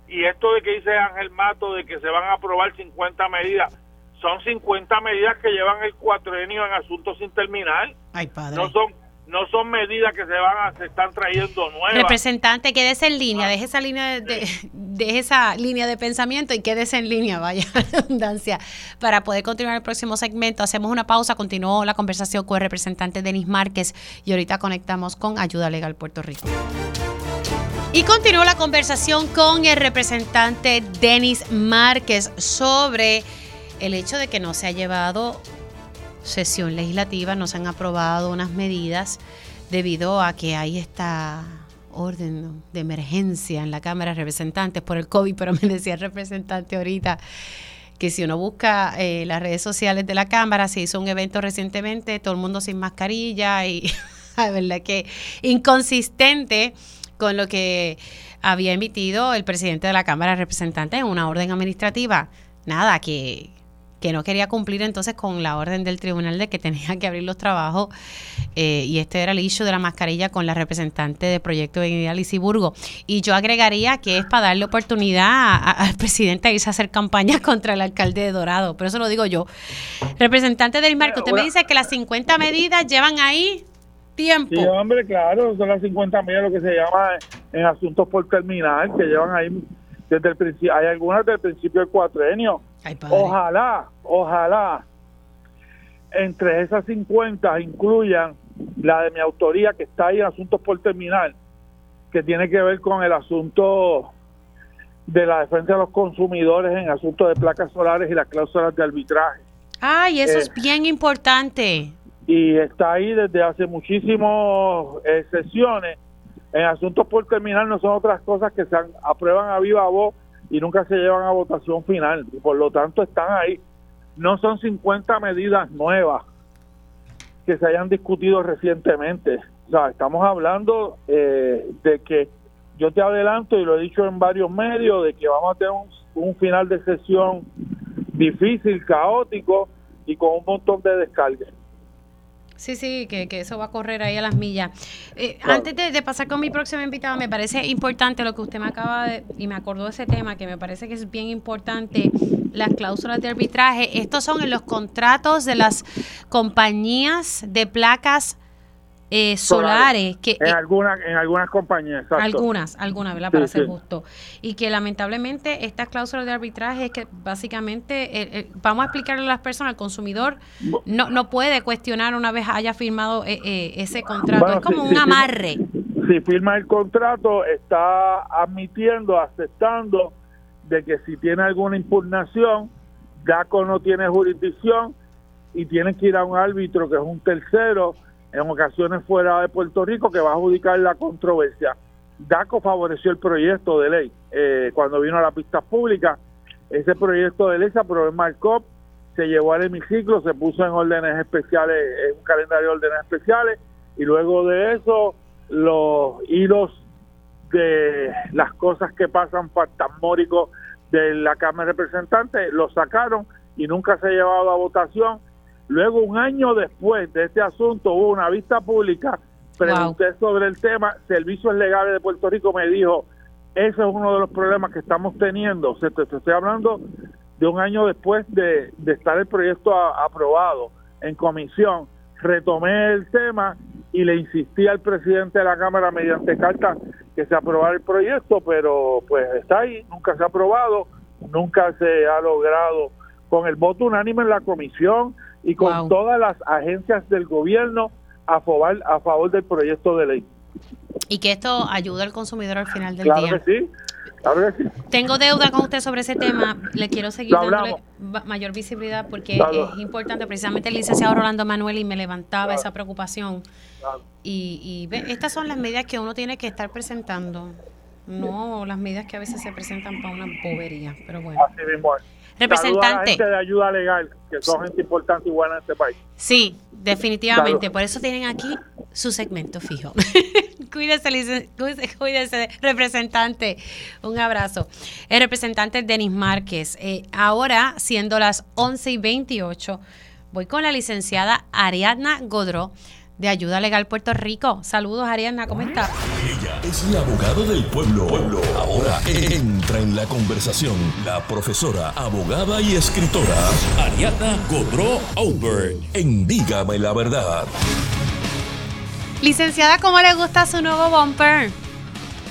Y esto de que dice Ángel Mato de que se van a aprobar 50 medidas, son 50 medidas que llevan el cuatrenio en asuntos sin terminar. Ay, padre. No son no son medidas que se van a, se están trayendo nuevas. Representante, quédese en línea, deje esa línea de, de- deje esa línea de pensamiento y quédese en línea, vaya redundancia, para poder continuar el próximo segmento. Hacemos una pausa, continuó la conversación con el representante Denis Márquez y ahorita conectamos con Ayuda Legal Puerto Rico. Y continuó la conversación con el representante Denis Márquez sobre el hecho de que no se ha llevado sesión legislativa, no se han aprobado unas medidas debido a que hay esta orden de emergencia en la Cámara de Representantes por el COVID, pero me decía el representante ahorita que si uno busca eh, las redes sociales de la Cámara, se hizo un evento recientemente, todo el mundo sin mascarilla y la verdad que inconsistente con lo que había emitido el presidente de la Cámara de Representantes en una orden administrativa. Nada, que, que no quería cumplir entonces con la orden del tribunal de que tenía que abrir los trabajos eh, y este era el issue de la mascarilla con la representante del proyecto de Dignidad Lisiburgo. Y yo agregaría que es para darle oportunidad a- al presidente a irse a hacer campaña contra el alcalde de Dorado, pero eso lo digo yo. Representante del Marco, usted me dice que las 50 medidas llevan ahí tiempo. Sí, hombre, claro, son las 50 millas lo que se llama en asuntos por terminar, que llevan ahí desde el principio, hay algunas del principio del cuatrenio. Ojalá, ojalá, entre esas 50 incluyan la de mi autoría que está ahí en asuntos por terminar, que tiene que ver con el asunto de la defensa de los consumidores en asuntos de placas solares y las cláusulas de arbitraje. Ay, eso Eh, es bien importante. y está ahí desde hace muchísimas eh, sesiones. En asuntos por terminar no son otras cosas que se aprueban a viva voz y nunca se llevan a votación final. Y por lo tanto están ahí. No son 50 medidas nuevas que se hayan discutido recientemente. O sea, estamos hablando eh, de que yo te adelanto y lo he dicho en varios medios de que vamos a tener un, un final de sesión difícil, caótico y con un montón de descargas. Sí, sí, que, que eso va a correr ahí a las millas. Eh, Claro. Antes de, de pasar con mi próxima invitada, me parece importante lo que usted me acaba de, y me acordó de ese tema, que me parece que es bien importante, las cláusulas de arbitraje. Estos son en los contratos de las compañías de placas eh, solares, que en eh, algunas en algunas compañías exacto. algunas, algunas, ¿verdad? Sí, Para ser sí. justo. Y que lamentablemente estas cláusulas de arbitraje es que básicamente, eh, eh, vamos a explicarle a las personas, el consumidor no, no puede cuestionar una vez haya firmado ese contrato. Bueno, es como sí, un sí, sí. amarre. si firma el contrato está admitiendo aceptando de que si tiene alguna impugnación DACO no tiene jurisdicción y tiene que ir a un árbitro que es un tercero en ocasiones fuera de Puerto Rico que va a adjudicar la controversia. DACO favoreció el proyecto de ley eh, cuando vino a la pista pública. Ese proyecto de ley se aprobó en Marcop, se llevó al hemiciclo, se puso en órdenes especiales, en un calendario de órdenes especiales, y luego de eso los hilos de las cosas que pasan fantasmóricos de la Cámara de Representantes los sacaron y nunca se ha llevado a votación. Luego, un año después de este asunto, hubo una vista pública, pregunté sobre el tema, Servicios Legales de Puerto Rico me dijo, ese es uno de los problemas que estamos teniendo. O sea, te, te estoy hablando de un año después de, de estar el proyecto a- aprobado en comisión. Retomé el tema y le insistí al presidente de la Cámara mediante carta que se aprobara el proyecto, pero pues está ahí, nunca se ha aprobado, nunca se ha logrado con el voto unánime en la comisión y con Wow. todas las agencias del gobierno a favor, a favor del proyecto de ley. Y que esto ayuda al consumidor al final del Claro día. que sí, claro que sí. Tengo deuda con usted sobre ese tema. Le quiero seguir dándole mayor visibilidad porque Claro. es importante. Precisamente el licenciado Rolando Manuel y me levantaba esa preocupación. Y, y ve, estas son las medidas que uno tiene que estar presentando. No las medidas que a veces se presentan para una bobería. Pero bueno. Así mismo es. Representante. Gente de ayuda legal, que son gente importante y buena en este país. Sí, definitivamente. Claro. Por eso tienen aquí su segmento fijo. cuídese, cuídese, representante. Un abrazo. El representante Denis Márquez. Eh, ahora, siendo las 11 y 28, voy con la licenciada Ariadna Godró de Ayuda Legal Puerto Rico. Saludos, Ariadna, ¿cómo está? Ella es la abogada del pueblo. Pueblo. Ahora entra en la conversación la profesora, abogada y escritora Ariadna Godró Aubert en Dígame la verdad. Licenciada, ¿cómo le gusta su nuevo bumper?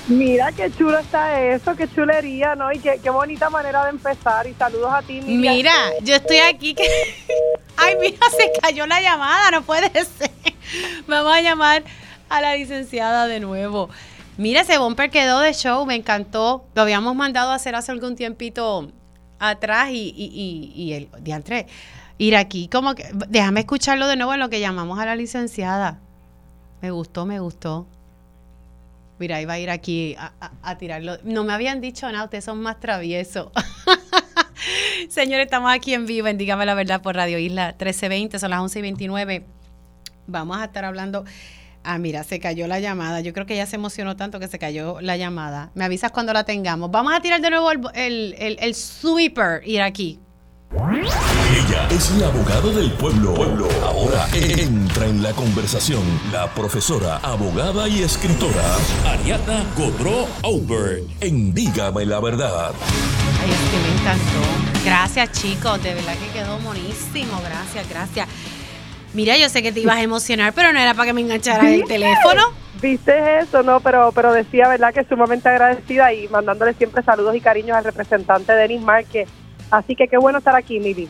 Mira qué chulo está eso, qué chulería, ¿no? Y qué, qué bonita manera de empezar. Y saludos a ti, Miriam. Mira, yo estoy aquí que... Ay, mira, se cayó la llamada, no puede ser. Vamos a llamar a la licenciada de nuevo. Mira, ese bumper quedó de show, me encantó. Lo habíamos mandado a hacer hace algún tiempito atrás y, y, y, y el diantre, ir aquí, como que, déjame escucharlo de nuevo en lo que llamamos a la licenciada. Me gustó, me gustó. Mira, iba a ir aquí a, tirarlo. No me habían dicho nada, ustedes son más traviesos. Señores, estamos aquí en vivo en Dígame la Verdad por Radio Isla 1320, son las 11 y 29. Vamos a estar hablando. Ah, mira, se cayó la llamada. Yo creo que ya se emocionó tanto que se cayó la llamada. Me avisas cuando la tengamos. Vamos a tirar de nuevo el, el, el- el sweeper, ir aquí. Ella es la abogada del pueblo. pueblo. Ahora entra en la conversación la profesora, abogada y escritora Ariadna Godro Albert en Dígame la verdad. Ay, es que me encantó. Gracias, chicos. De verdad que quedó buenísimo. Gracias, gracias. Mira, yo sé que te ibas a emocionar, pero no era para que me engancharas el teléfono. Viste eso, no, pero pero decía, ¿verdad? Que sumamente agradecida y mandándole siempre saludos y cariños al representante Denis Márquez. Así que qué bueno estar aquí, Mili.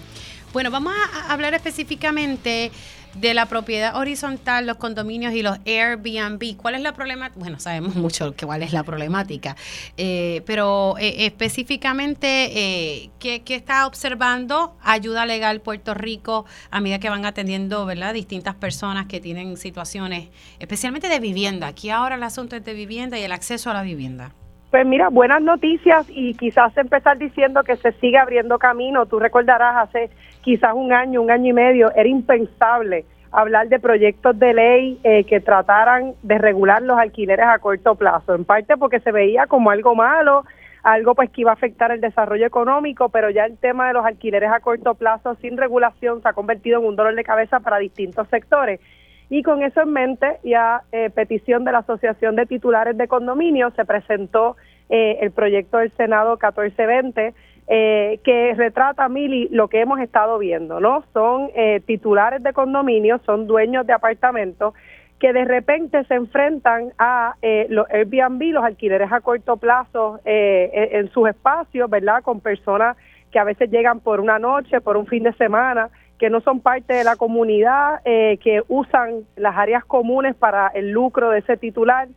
Bueno, vamos a hablar específicamente de la propiedad horizontal, los condominios y los Airbnb. ¿Cuál es la problemática? Bueno, sabemos mucho cuál es la problemática, eh, pero eh, específicamente, eh, ¿qué, está observando Ayuda Legal Puerto Rico a medida que van atendiendo ¿verdad? distintas personas que tienen situaciones, especialmente de vivienda? Aquí ahora el asunto es de vivienda y el acceso a la vivienda. Pues mira, buenas noticias y quizás empezar diciendo que se sigue abriendo camino. Tú recordarás hace quizás un año, un año y medio, era impensable hablar de proyectos de ley eh, que trataran de regular los alquileres a corto plazo, en parte porque se veía como algo malo, algo pues que iba a afectar el desarrollo económico, pero ya el tema de los alquileres a corto plazo sin regulación se ha convertido en un dolor de cabeza para distintos sectores. Y con eso en mente, ya eh, petición de la Asociación de Titulares de Condominios, se presentó eh, el proyecto del Senado 1420, eh, que retrata, Mili, lo que hemos estado viendo, ¿no? Son eh, titulares de condominios, son dueños de apartamentos que de repente se enfrentan a eh, los Airbnb, los alquileres a corto plazo eh, en sus espacios, ¿verdad? Con personas que a veces llegan por una noche, por un fin de semana, que no son parte de la comunidad, que usan las áreas comunes para el lucro de ese titular.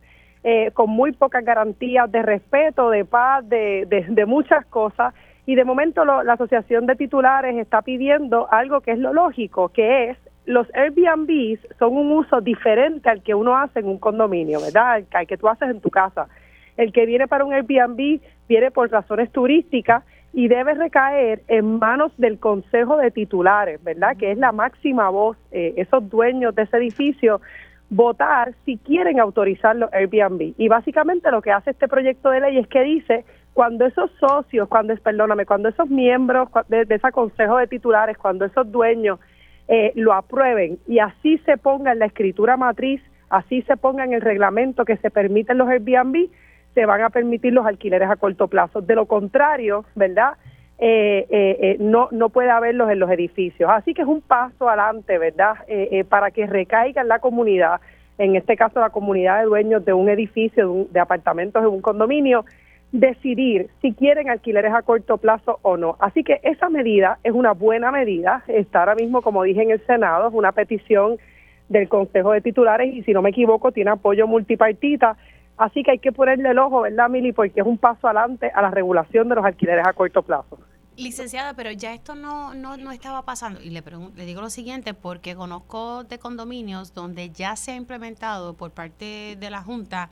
con muy pocas garantías de respeto, de paz, de, de muchas cosas y de momento la Asociación de Titulares está pidiendo algo que es lo lógico, que es los Airbnbs son un uso diferente al que uno hace en un condominio, ¿verdad? Al que tú haces en tu casa. El que viene para un Airbnb viene por razones turísticas y debe recaer en manos del Consejo de Titulares, ¿verdad? Que es la máxima voz, eh, esos dueños de ese edificio, votar si quieren autorizar los Airbnb. Y básicamente lo que hace este proyecto de ley es que dice cuando esos socios, cuando perdóname, cuando esos miembros de, ese consejo de titulares, cuando esos dueños eh, lo aprueben y así se ponga en la escritura matriz, así se ponga en el reglamento que se permiten los Airbnb, se van a permitir los alquileres a corto plazo. De lo contrario, ¿verdad? Eh, eh, no, no puede haberlos en los edificios. Así que es un paso adelante, ¿verdad? para que recaiga en la comunidad, en este caso la comunidad de dueños de un edificio, de apartamentos, de un condominio, decidir si quieren alquileres a corto plazo o no. Así que esa medida es una buena medida. Está ahora mismo, como dije en el Senado, es una petición del Consejo de Titulares y si no me equivoco tiene apoyo multipartita. Así que hay que ponerle el ojo, ¿verdad, Mili? Porque es un paso adelante a la regulación de los alquileres a corto plazo. Licenciada, pero ya esto no, no, no estaba pasando. Y le, le digo lo siguiente, porque conozco de condominios donde ya se ha implementado por parte de la Junta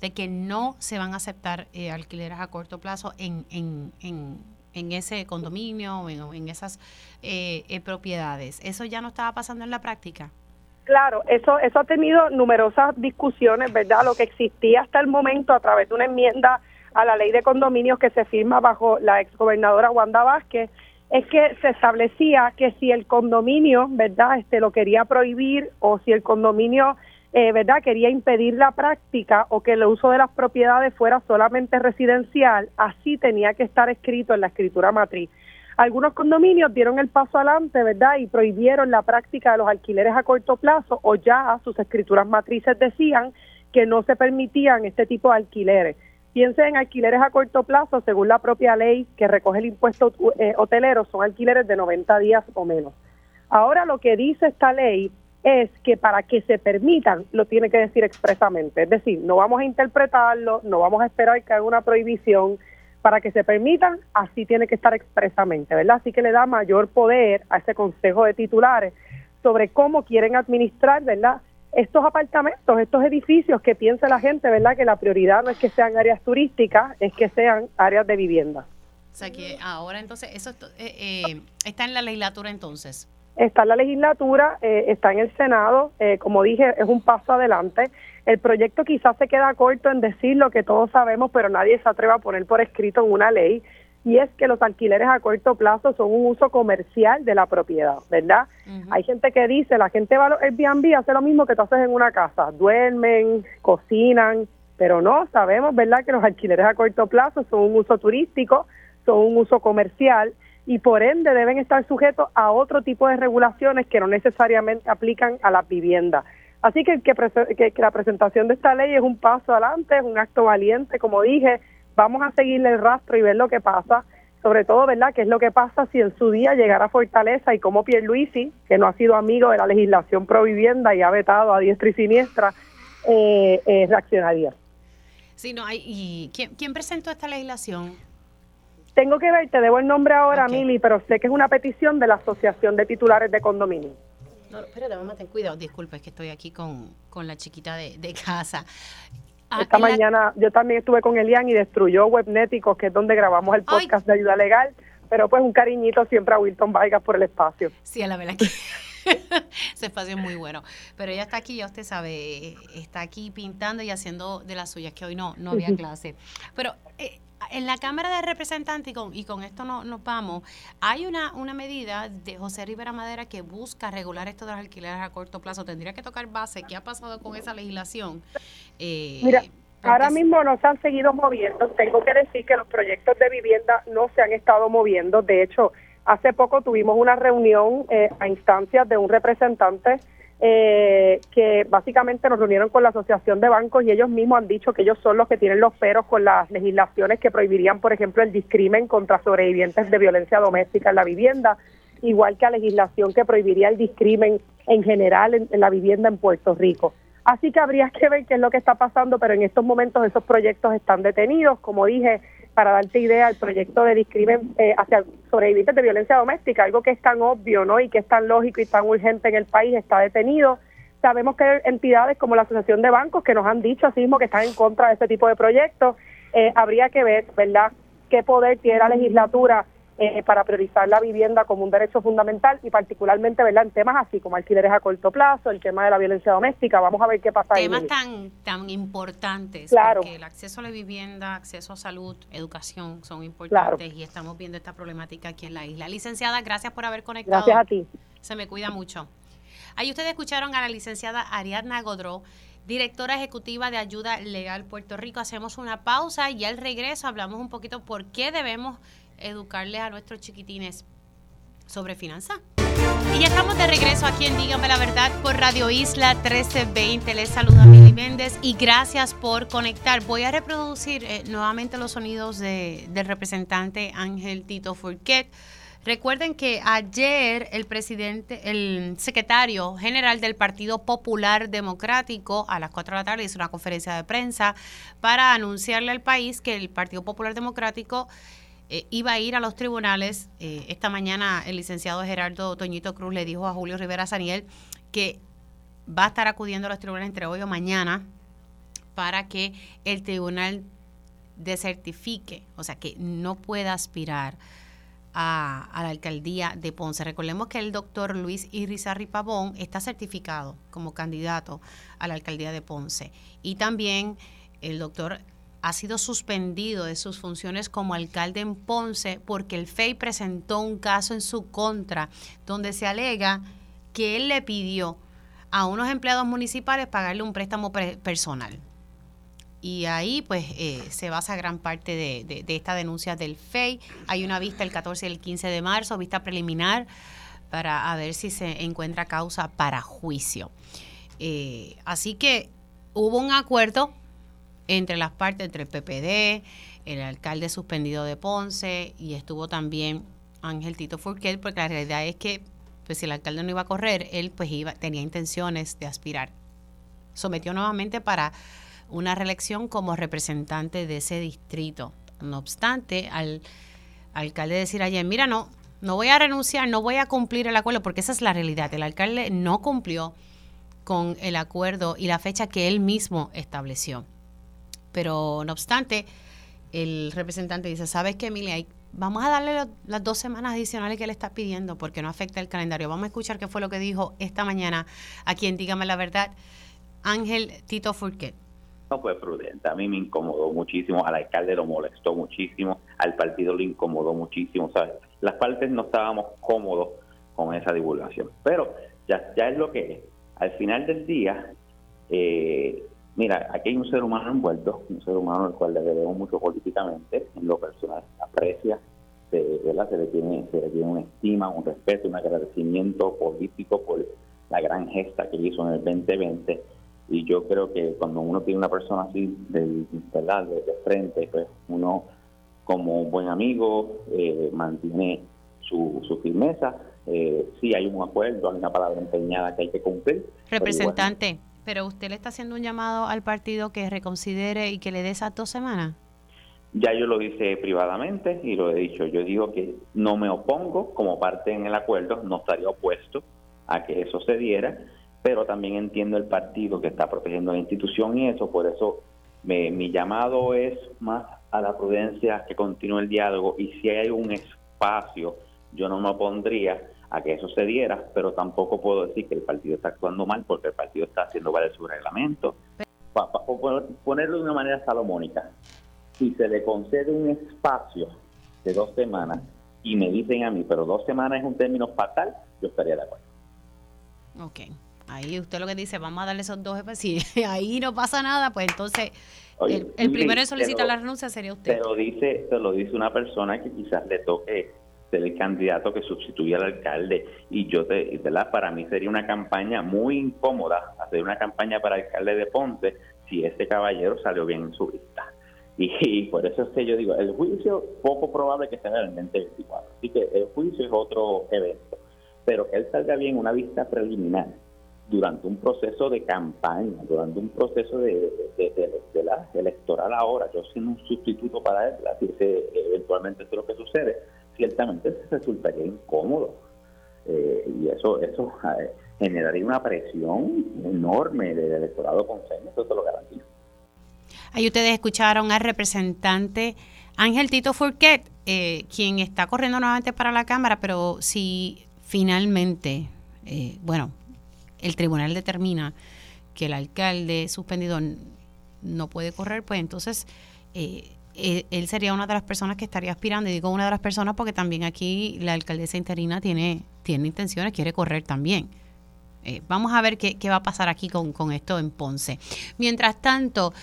de que no se van a aceptar eh, alquileres a corto plazo en, en, en, en ese condominio o en, esas eh, eh, propiedades. ¿Eso ya no estaba pasando en la práctica? Claro, eso, eso ha tenido numerosas discusiones, ¿verdad? Lo que existía hasta el momento a través de una enmienda a la ley de condominios que se firma bajo la exgobernadora Wanda Vázquez, es que se establecía que si el condominio, ¿verdad?, este lo quería prohibir o si el condominio eh, ¿verdad? Quería impedir la práctica o que el uso de las propiedades fuera solamente residencial, así tenía que estar escrito en la escritura matriz. Algunos condominios dieron el paso adelante, ¿verdad? Y prohibieron la práctica de los alquileres a corto plazo o ya sus escrituras matrices decían que no se permitían este tipo de alquileres. Piensen en alquileres a corto plazo, según la propia ley que recoge el impuesto eh, hotelero, son alquileres de 90 días o menos. Ahora lo que dice esta ley es que para que se permitan lo tiene que decir expresamente. Es decir, no vamos a interpretarlo, no vamos a esperar que haga una prohibición. Para que se permitan, así tiene que estar expresamente, ¿verdad? Así que le da mayor poder a ese consejo de titulares sobre cómo quieren administrar, ¿verdad? Estos apartamentos, estos edificios que piensa la gente, ¿verdad? Que la prioridad no es que sean áreas turísticas, es que sean áreas de vivienda. O sea que ahora entonces, eso eh, eh, está en la legislatura entonces está en la legislatura, eh, está en el Senado, eh, como dije, es un paso adelante. El proyecto quizás se queda corto en decir lo que todos sabemos, pero nadie se atreve a poner por escrito en una ley y es que los alquileres a corto plazo son un uso comercial de la propiedad, ¿verdad? Hay gente que dice, la gente va al Airbnb, hace lo mismo que tú haces en una casa, duermen, cocinan, pero no, sabemos, ¿verdad?, que los alquileres a corto plazo son un uso turístico, son un uso comercial y por ende deben estar sujetos a otro tipo de regulaciones que no necesariamente aplican a las viviendas. Así que, que, que, que la presentación de esta ley es un paso adelante, es un acto valiente, como dije, vamos a seguirle el rastro y ver lo que pasa, sobre todo, ¿verdad?, qué es lo que pasa si en su día llegara a Fortaleza y como Pierluisi, que no ha sido amigo de la legislación pro vivienda y ha vetado a diestra y siniestra, eh, eh, reaccionaría. Sí, no, hay, ¿y quién, presentó esta legislación? Tengo que ver, te debo el nombre ahora, Mili, pero sé que es una petición de la Asociación de Titulares de Condominio. No, espérate, mamá, ten cuidado. Disculpa, es que estoy aquí con, con la chiquita de, de casa. Ah, Esta mañana yo también estuve con Elian y destruyó Webnéticos, que es donde grabamos el podcast de ayuda legal. Pero pues un cariñito siempre a Wilton Vargas por el espacio. Sí, a la verdad que ese espacio es muy bueno. Pero ella está aquí, ya usted sabe, está aquí pintando y haciendo de las suyas, que hoy no, no había clase. Pero eh, en la Cámara de Representantes, y con, y con esto no, nos vamos, hay una, una medida de José Rivera Madera que busca regular esto de los alquileres a corto plazo. Tendría que tocar base. ¿Qué ha pasado con esa legislación? Eh, Mira, ahora mismo no se han seguido moviendo. Tengo que decir que los proyectos de vivienda no se han estado moviendo. De hecho, hace poco tuvimos una reunión eh, a instancias de un representante eh, que básicamente nos reunieron con la Asociación de Bancos y ellos mismos han dicho que ellos son los que tienen los peros con las legislaciones que prohibirían, por ejemplo, el discrimen contra sobrevivientes de violencia doméstica en la vivienda, igual que la legislación que prohibiría el discrimen en general en la vivienda en Puerto Rico. Así que habría que ver qué es lo que está pasando, pero en estos momentos esos proyectos están detenidos. Como dije, para darte idea, el proyecto de discrimen eh, hacia sobrevivientes de violencia doméstica, algo que es tan obvio ¿no? y que es tan lógico y tan urgente en el país, está detenido. Sabemos que hay entidades como la Asociación de Bancos que nos han dicho así mismo que están en contra de este tipo de proyectos. Eh, habría que ver, ¿verdad?, qué poder tiene la legislatura eh, para priorizar la vivienda como un derecho fundamental y particularmente ¿verdad? en temas así como alquileres a corto plazo, el tema de la violencia doméstica. Vamos a ver qué pasa. Temas tan, tan importantes, claro. porque el acceso a la vivienda, acceso a salud, educación son importantes y estamos viendo esta problemática aquí en la isla. Licenciada, gracias por haber conectado. Gracias a ti. Se me cuida mucho. Ahí ustedes escucharon a la licenciada Ariadna Godró directora ejecutiva de Ayuda Legal Puerto Rico. Hacemos una pausa y al regreso hablamos un poquito por qué debemos educarles a nuestros chiquitines sobre finanzas. Y ya estamos de regreso aquí en Dígame la Verdad por Radio Isla 1320. Les saluda Mili Méndez y gracias por conectar. Voy a reproducir eh, nuevamente los sonidos de, del representante Ángel Tito Furquet. Recuerden que ayer el presidente, el secretario general del Partido Popular Democrático a las 4 de la tarde hizo una conferencia de prensa para anunciarle al país que el Partido Popular Democrático eh, iba a ir a los tribunales. Eh, esta mañana el licenciado Gerardo Toñito Cruz le dijo a Julio Rivera Saniel que va a estar acudiendo a los tribunales entre hoy o mañana para que el tribunal desertifique, o sea, que no pueda aspirar a, la alcaldía de Ponce. Recordemos que el doctor Luis Irizarri Pavón está certificado como candidato a la alcaldía de Ponce. Y también el doctor ha sido suspendido de sus funciones como alcalde en Ponce porque el FEI presentó un caso en su contra donde se alega que él le pidió a unos empleados municipales pagarle un préstamo personal. Y ahí pues eh, se basa gran parte de, esta denuncia del FEI. Hay una vista el 14 y el 15 de marzo, vista preliminar, para ver si se encuentra causa para juicio. Eh, así que hubo un acuerdo entre las partes, entre el PPD, el alcalde suspendido de Ponce y estuvo también Ángel Tito Furquet, porque la realidad es que pues si el alcalde no iba a correr, él pues iba, tenía intenciones de aspirar. Sometió nuevamente para una reelección como representante de ese distrito. No obstante, al alcalde decir ayer, mira, no, no voy a renunciar, no voy a cumplir el acuerdo, porque esa es la realidad. El alcalde no cumplió con el acuerdo y la fecha que él mismo estableció. Pero no obstante, el representante dice, ¿sabes qué, Emilia? Vamos a darle las dos semanas adicionales que le está pidiendo porque no afecta el calendario. Vamos a escuchar qué fue lo que dijo esta mañana a quien Dígame la Verdad, Ángel Tito Furquet. no fue prudente. A mí me incomodó muchísimo, al alcalde lo molestó muchísimo, al partido lo incomodó muchísimo. ¿sabes? Las partes no estábamos cómodos con esa divulgación. Pero ya, ya es lo que es. Al final del día, eh, mira, aquí hay un ser humano envuelto, un ser humano al cual le debemos mucho políticamente, en lo personal, aprecia, se, ¿verdad? se, le tiene, se le tiene una estima, un respeto, un agradecimiento político por la gran gesta que hizo en el 2020 y yo creo que cuando uno tiene una persona así de, ¿verdad? de, frente, pues uno como un buen amigo eh, mantiene su, su firmeza. Eh, sí hay un acuerdo, hay una palabra empeñada que hay que cumplir. Representante, pero, usted le está haciendo un llamado al partido que reconsidere y que le dé esas dos semanas. Ya yo lo hice privadamente y lo he dicho. Yo digo que no me opongo como parte en el acuerdo, no estaría opuesto a que eso se diera pero también entiendo el partido que está protegiendo la institución y eso, por eso mi llamado es más a la prudencia que continúe el diálogo y si hay un espacio, yo no me opondría a que eso se diera, pero tampoco puedo decir que el partido está actuando mal porque el partido está haciendo valer su reglamento. Para ponerlo de una manera salomónica, si se le concede un espacio de dos semanas y me dicen a mí, pero dos semanas es un término fatal, yo estaría de acuerdo. Ok. Ahí usted lo que dice, vamos a darle esos dos si ahí no pasa nada, pues entonces el, primero en solicitar la renuncia sería usted. Pero dice, te lo dice una persona que quizás le toque ser el candidato que sustituya al alcalde y yo te, ¿verdad? Para mí sería una campaña muy incómoda hacer una campaña para alcalde de Ponce si ese caballero salió bien en su vista. Y, por eso es que yo digo, el juicio poco probable que sea en el 2024. Así que el juicio es otro evento. Pero que él salga bien una vista preliminar durante un proceso de campaña, durante un proceso de, la electoral ahora, yo siendo un sustituto para él, así que eventualmente es lo que sucede, ciertamente resultaría incómodo. Eh, y eso eso eh, generaría una presión enorme del electorado con eso te lo garantizo. Ahí ustedes escucharon al representante Ángel Tito Furquet, eh, quien está corriendo nuevamente para la Cámara, pero si finalmente, bueno, el tribunal determina que el alcalde suspendido no puede correr, pues entonces eh, eh, él sería una de las personas que estaría aspirando. Y digo una de las personas porque también aquí la alcaldesa interina tiene, tiene intenciones, quiere correr también. Eh, vamos a ver qué, qué, va a pasar aquí con, con esto en Ponce. Mientras tanto,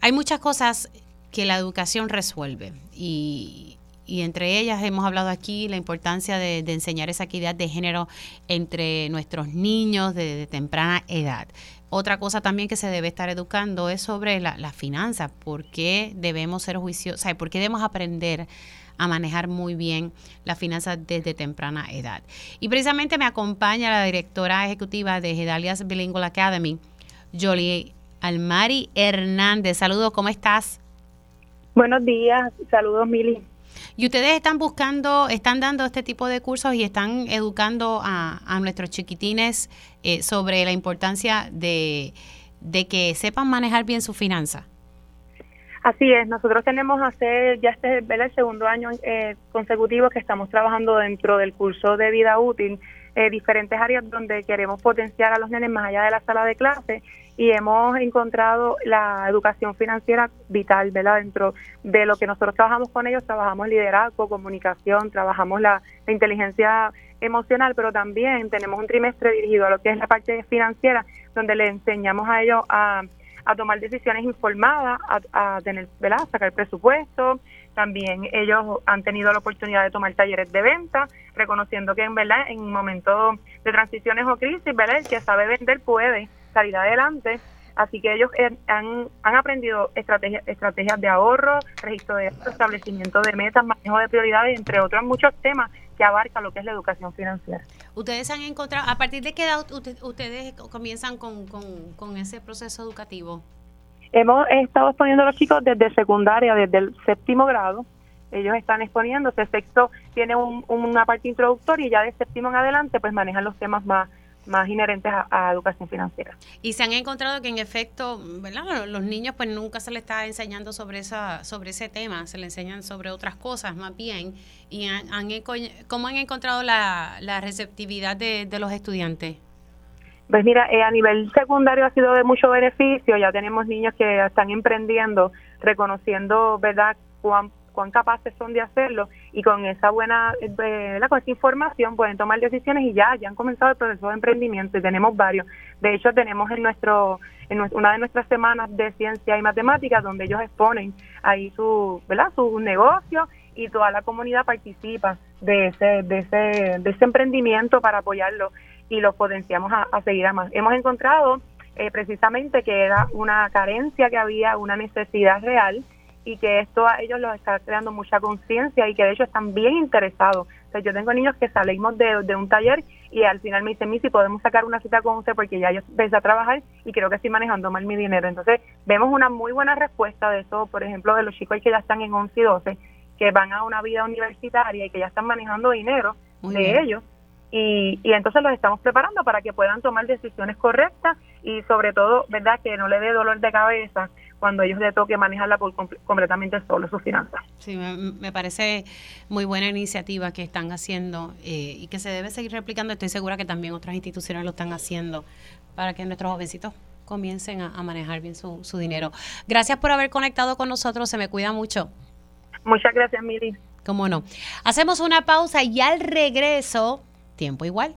hay muchas cosas que la educación resuelve y, y entre ellas hemos hablado aquí la importancia de, enseñar esa equidad de género entre nuestros niños de, temprana edad. Otra cosa también que se debe estar educando es sobre las la finanzas, por qué debemos ser juiciosos, por qué debemos aprender a manejar muy bien las finanzas desde temprana edad. Y precisamente me acompaña la directora ejecutiva de Gedalias Bilingual Academy, Jolie Almari Hernández. Saludos, ¿cómo estás? Buenos días, saludos Mili. Y ustedes están buscando, están dando este tipo de cursos y están educando a, nuestros chiquitines eh, sobre la importancia de, que sepan manejar bien su finanza. Así es, nosotros tenemos hacer, ya este es el segundo año eh, consecutivo que estamos trabajando dentro del curso de vida útil, eh, diferentes áreas donde queremos potenciar a los nenes más allá de la sala de clase y hemos encontrado la educación financiera vital, ¿verdad? Dentro de lo que nosotros trabajamos con ellos, trabajamos liderazgo, comunicación, trabajamos la, inteligencia emocional, pero también tenemos un trimestre dirigido a lo que es la parte financiera, donde le enseñamos a ellos a, a tomar decisiones informadas, a, tener, ¿verdad? sacar presupuesto. También ellos han tenido la oportunidad de tomar talleres de venta, reconociendo que en verdad en momentos de transiciones o crisis, ¿verdad? el que sabe vender puede salir adelante. Así que ellos han, han aprendido estrategias, estrategias de ahorro, registro de establecimiento de metas, manejo de prioridades, entre otros muchos temas que abarca lo que es la educación financiera. ¿Ustedes han encontrado, a partir de qué edad ustedes comienzan con, con, ese proceso educativo? Hemos estado exponiendo a los chicos desde secundaria, desde el séptimo grado. Ellos están exponiéndose, sexto tiene una parte introductoria y ya de séptimo en adelante pues manejan los temas más más inherentes a, educación financiera. Y se han encontrado que en efecto, ¿verdad? Los niños pues nunca se les está enseñando sobre esa sobre ese tema, se les enseñan sobre otras cosas más bien. ¿Y han, cómo han encontrado la, receptividad de, los estudiantes? Pues mira, eh, a nivel secundario ha sido de mucho beneficio, ya tenemos niños que están emprendiendo, reconociendo, ¿verdad?, cuán, cuán capaces son de hacerlo y con esa buena, eh, con esa información pueden tomar decisiones y ya, ya han comenzado el proceso de emprendimiento y tenemos varios. De hecho, tenemos en nuestro en una de nuestras semanas de ciencia y matemáticas donde ellos exponen ahí su, ¿verdad?, su negocio y toda la comunidad participa de ese, de ese, de ese emprendimiento para apoyarlo y los potenciamos a, seguir a más. Hemos encontrado eh, precisamente que era una carencia que había, una necesidad real y que esto a ellos los está creando mucha conciencia y que de hecho están bien interesados. O sea, yo tengo niños que salimos de, de un taller y al final me dicen, si podemos sacar una cita con usted porque ya yo empecé a trabajar y creo que estoy manejando mal mi dinero. Entonces, vemos una muy buena respuesta de eso, por ejemplo, de los chicos que ya están en 11 y 12, que van a una vida universitaria y que ya están manejando dinero de ellos. Y, y entonces los estamos preparando para que puedan tomar decisiones correctas y sobre todo, ¿verdad?, que no le dé dolor de cabeza cuando ellos le toque manejarla por completamente solo sus finanzas. Sí, me, parece muy buena iniciativa que están haciendo eh, y que se debe seguir replicando. Estoy segura que también otras instituciones lo están haciendo para que nuestros jovencitos comiencen a, manejar bien su, su dinero. Gracias por haber conectado con nosotros, se me cuida mucho. Muchas gracias, Miri. Cómo no. Hacemos una pausa y al regreso, tiempo igual.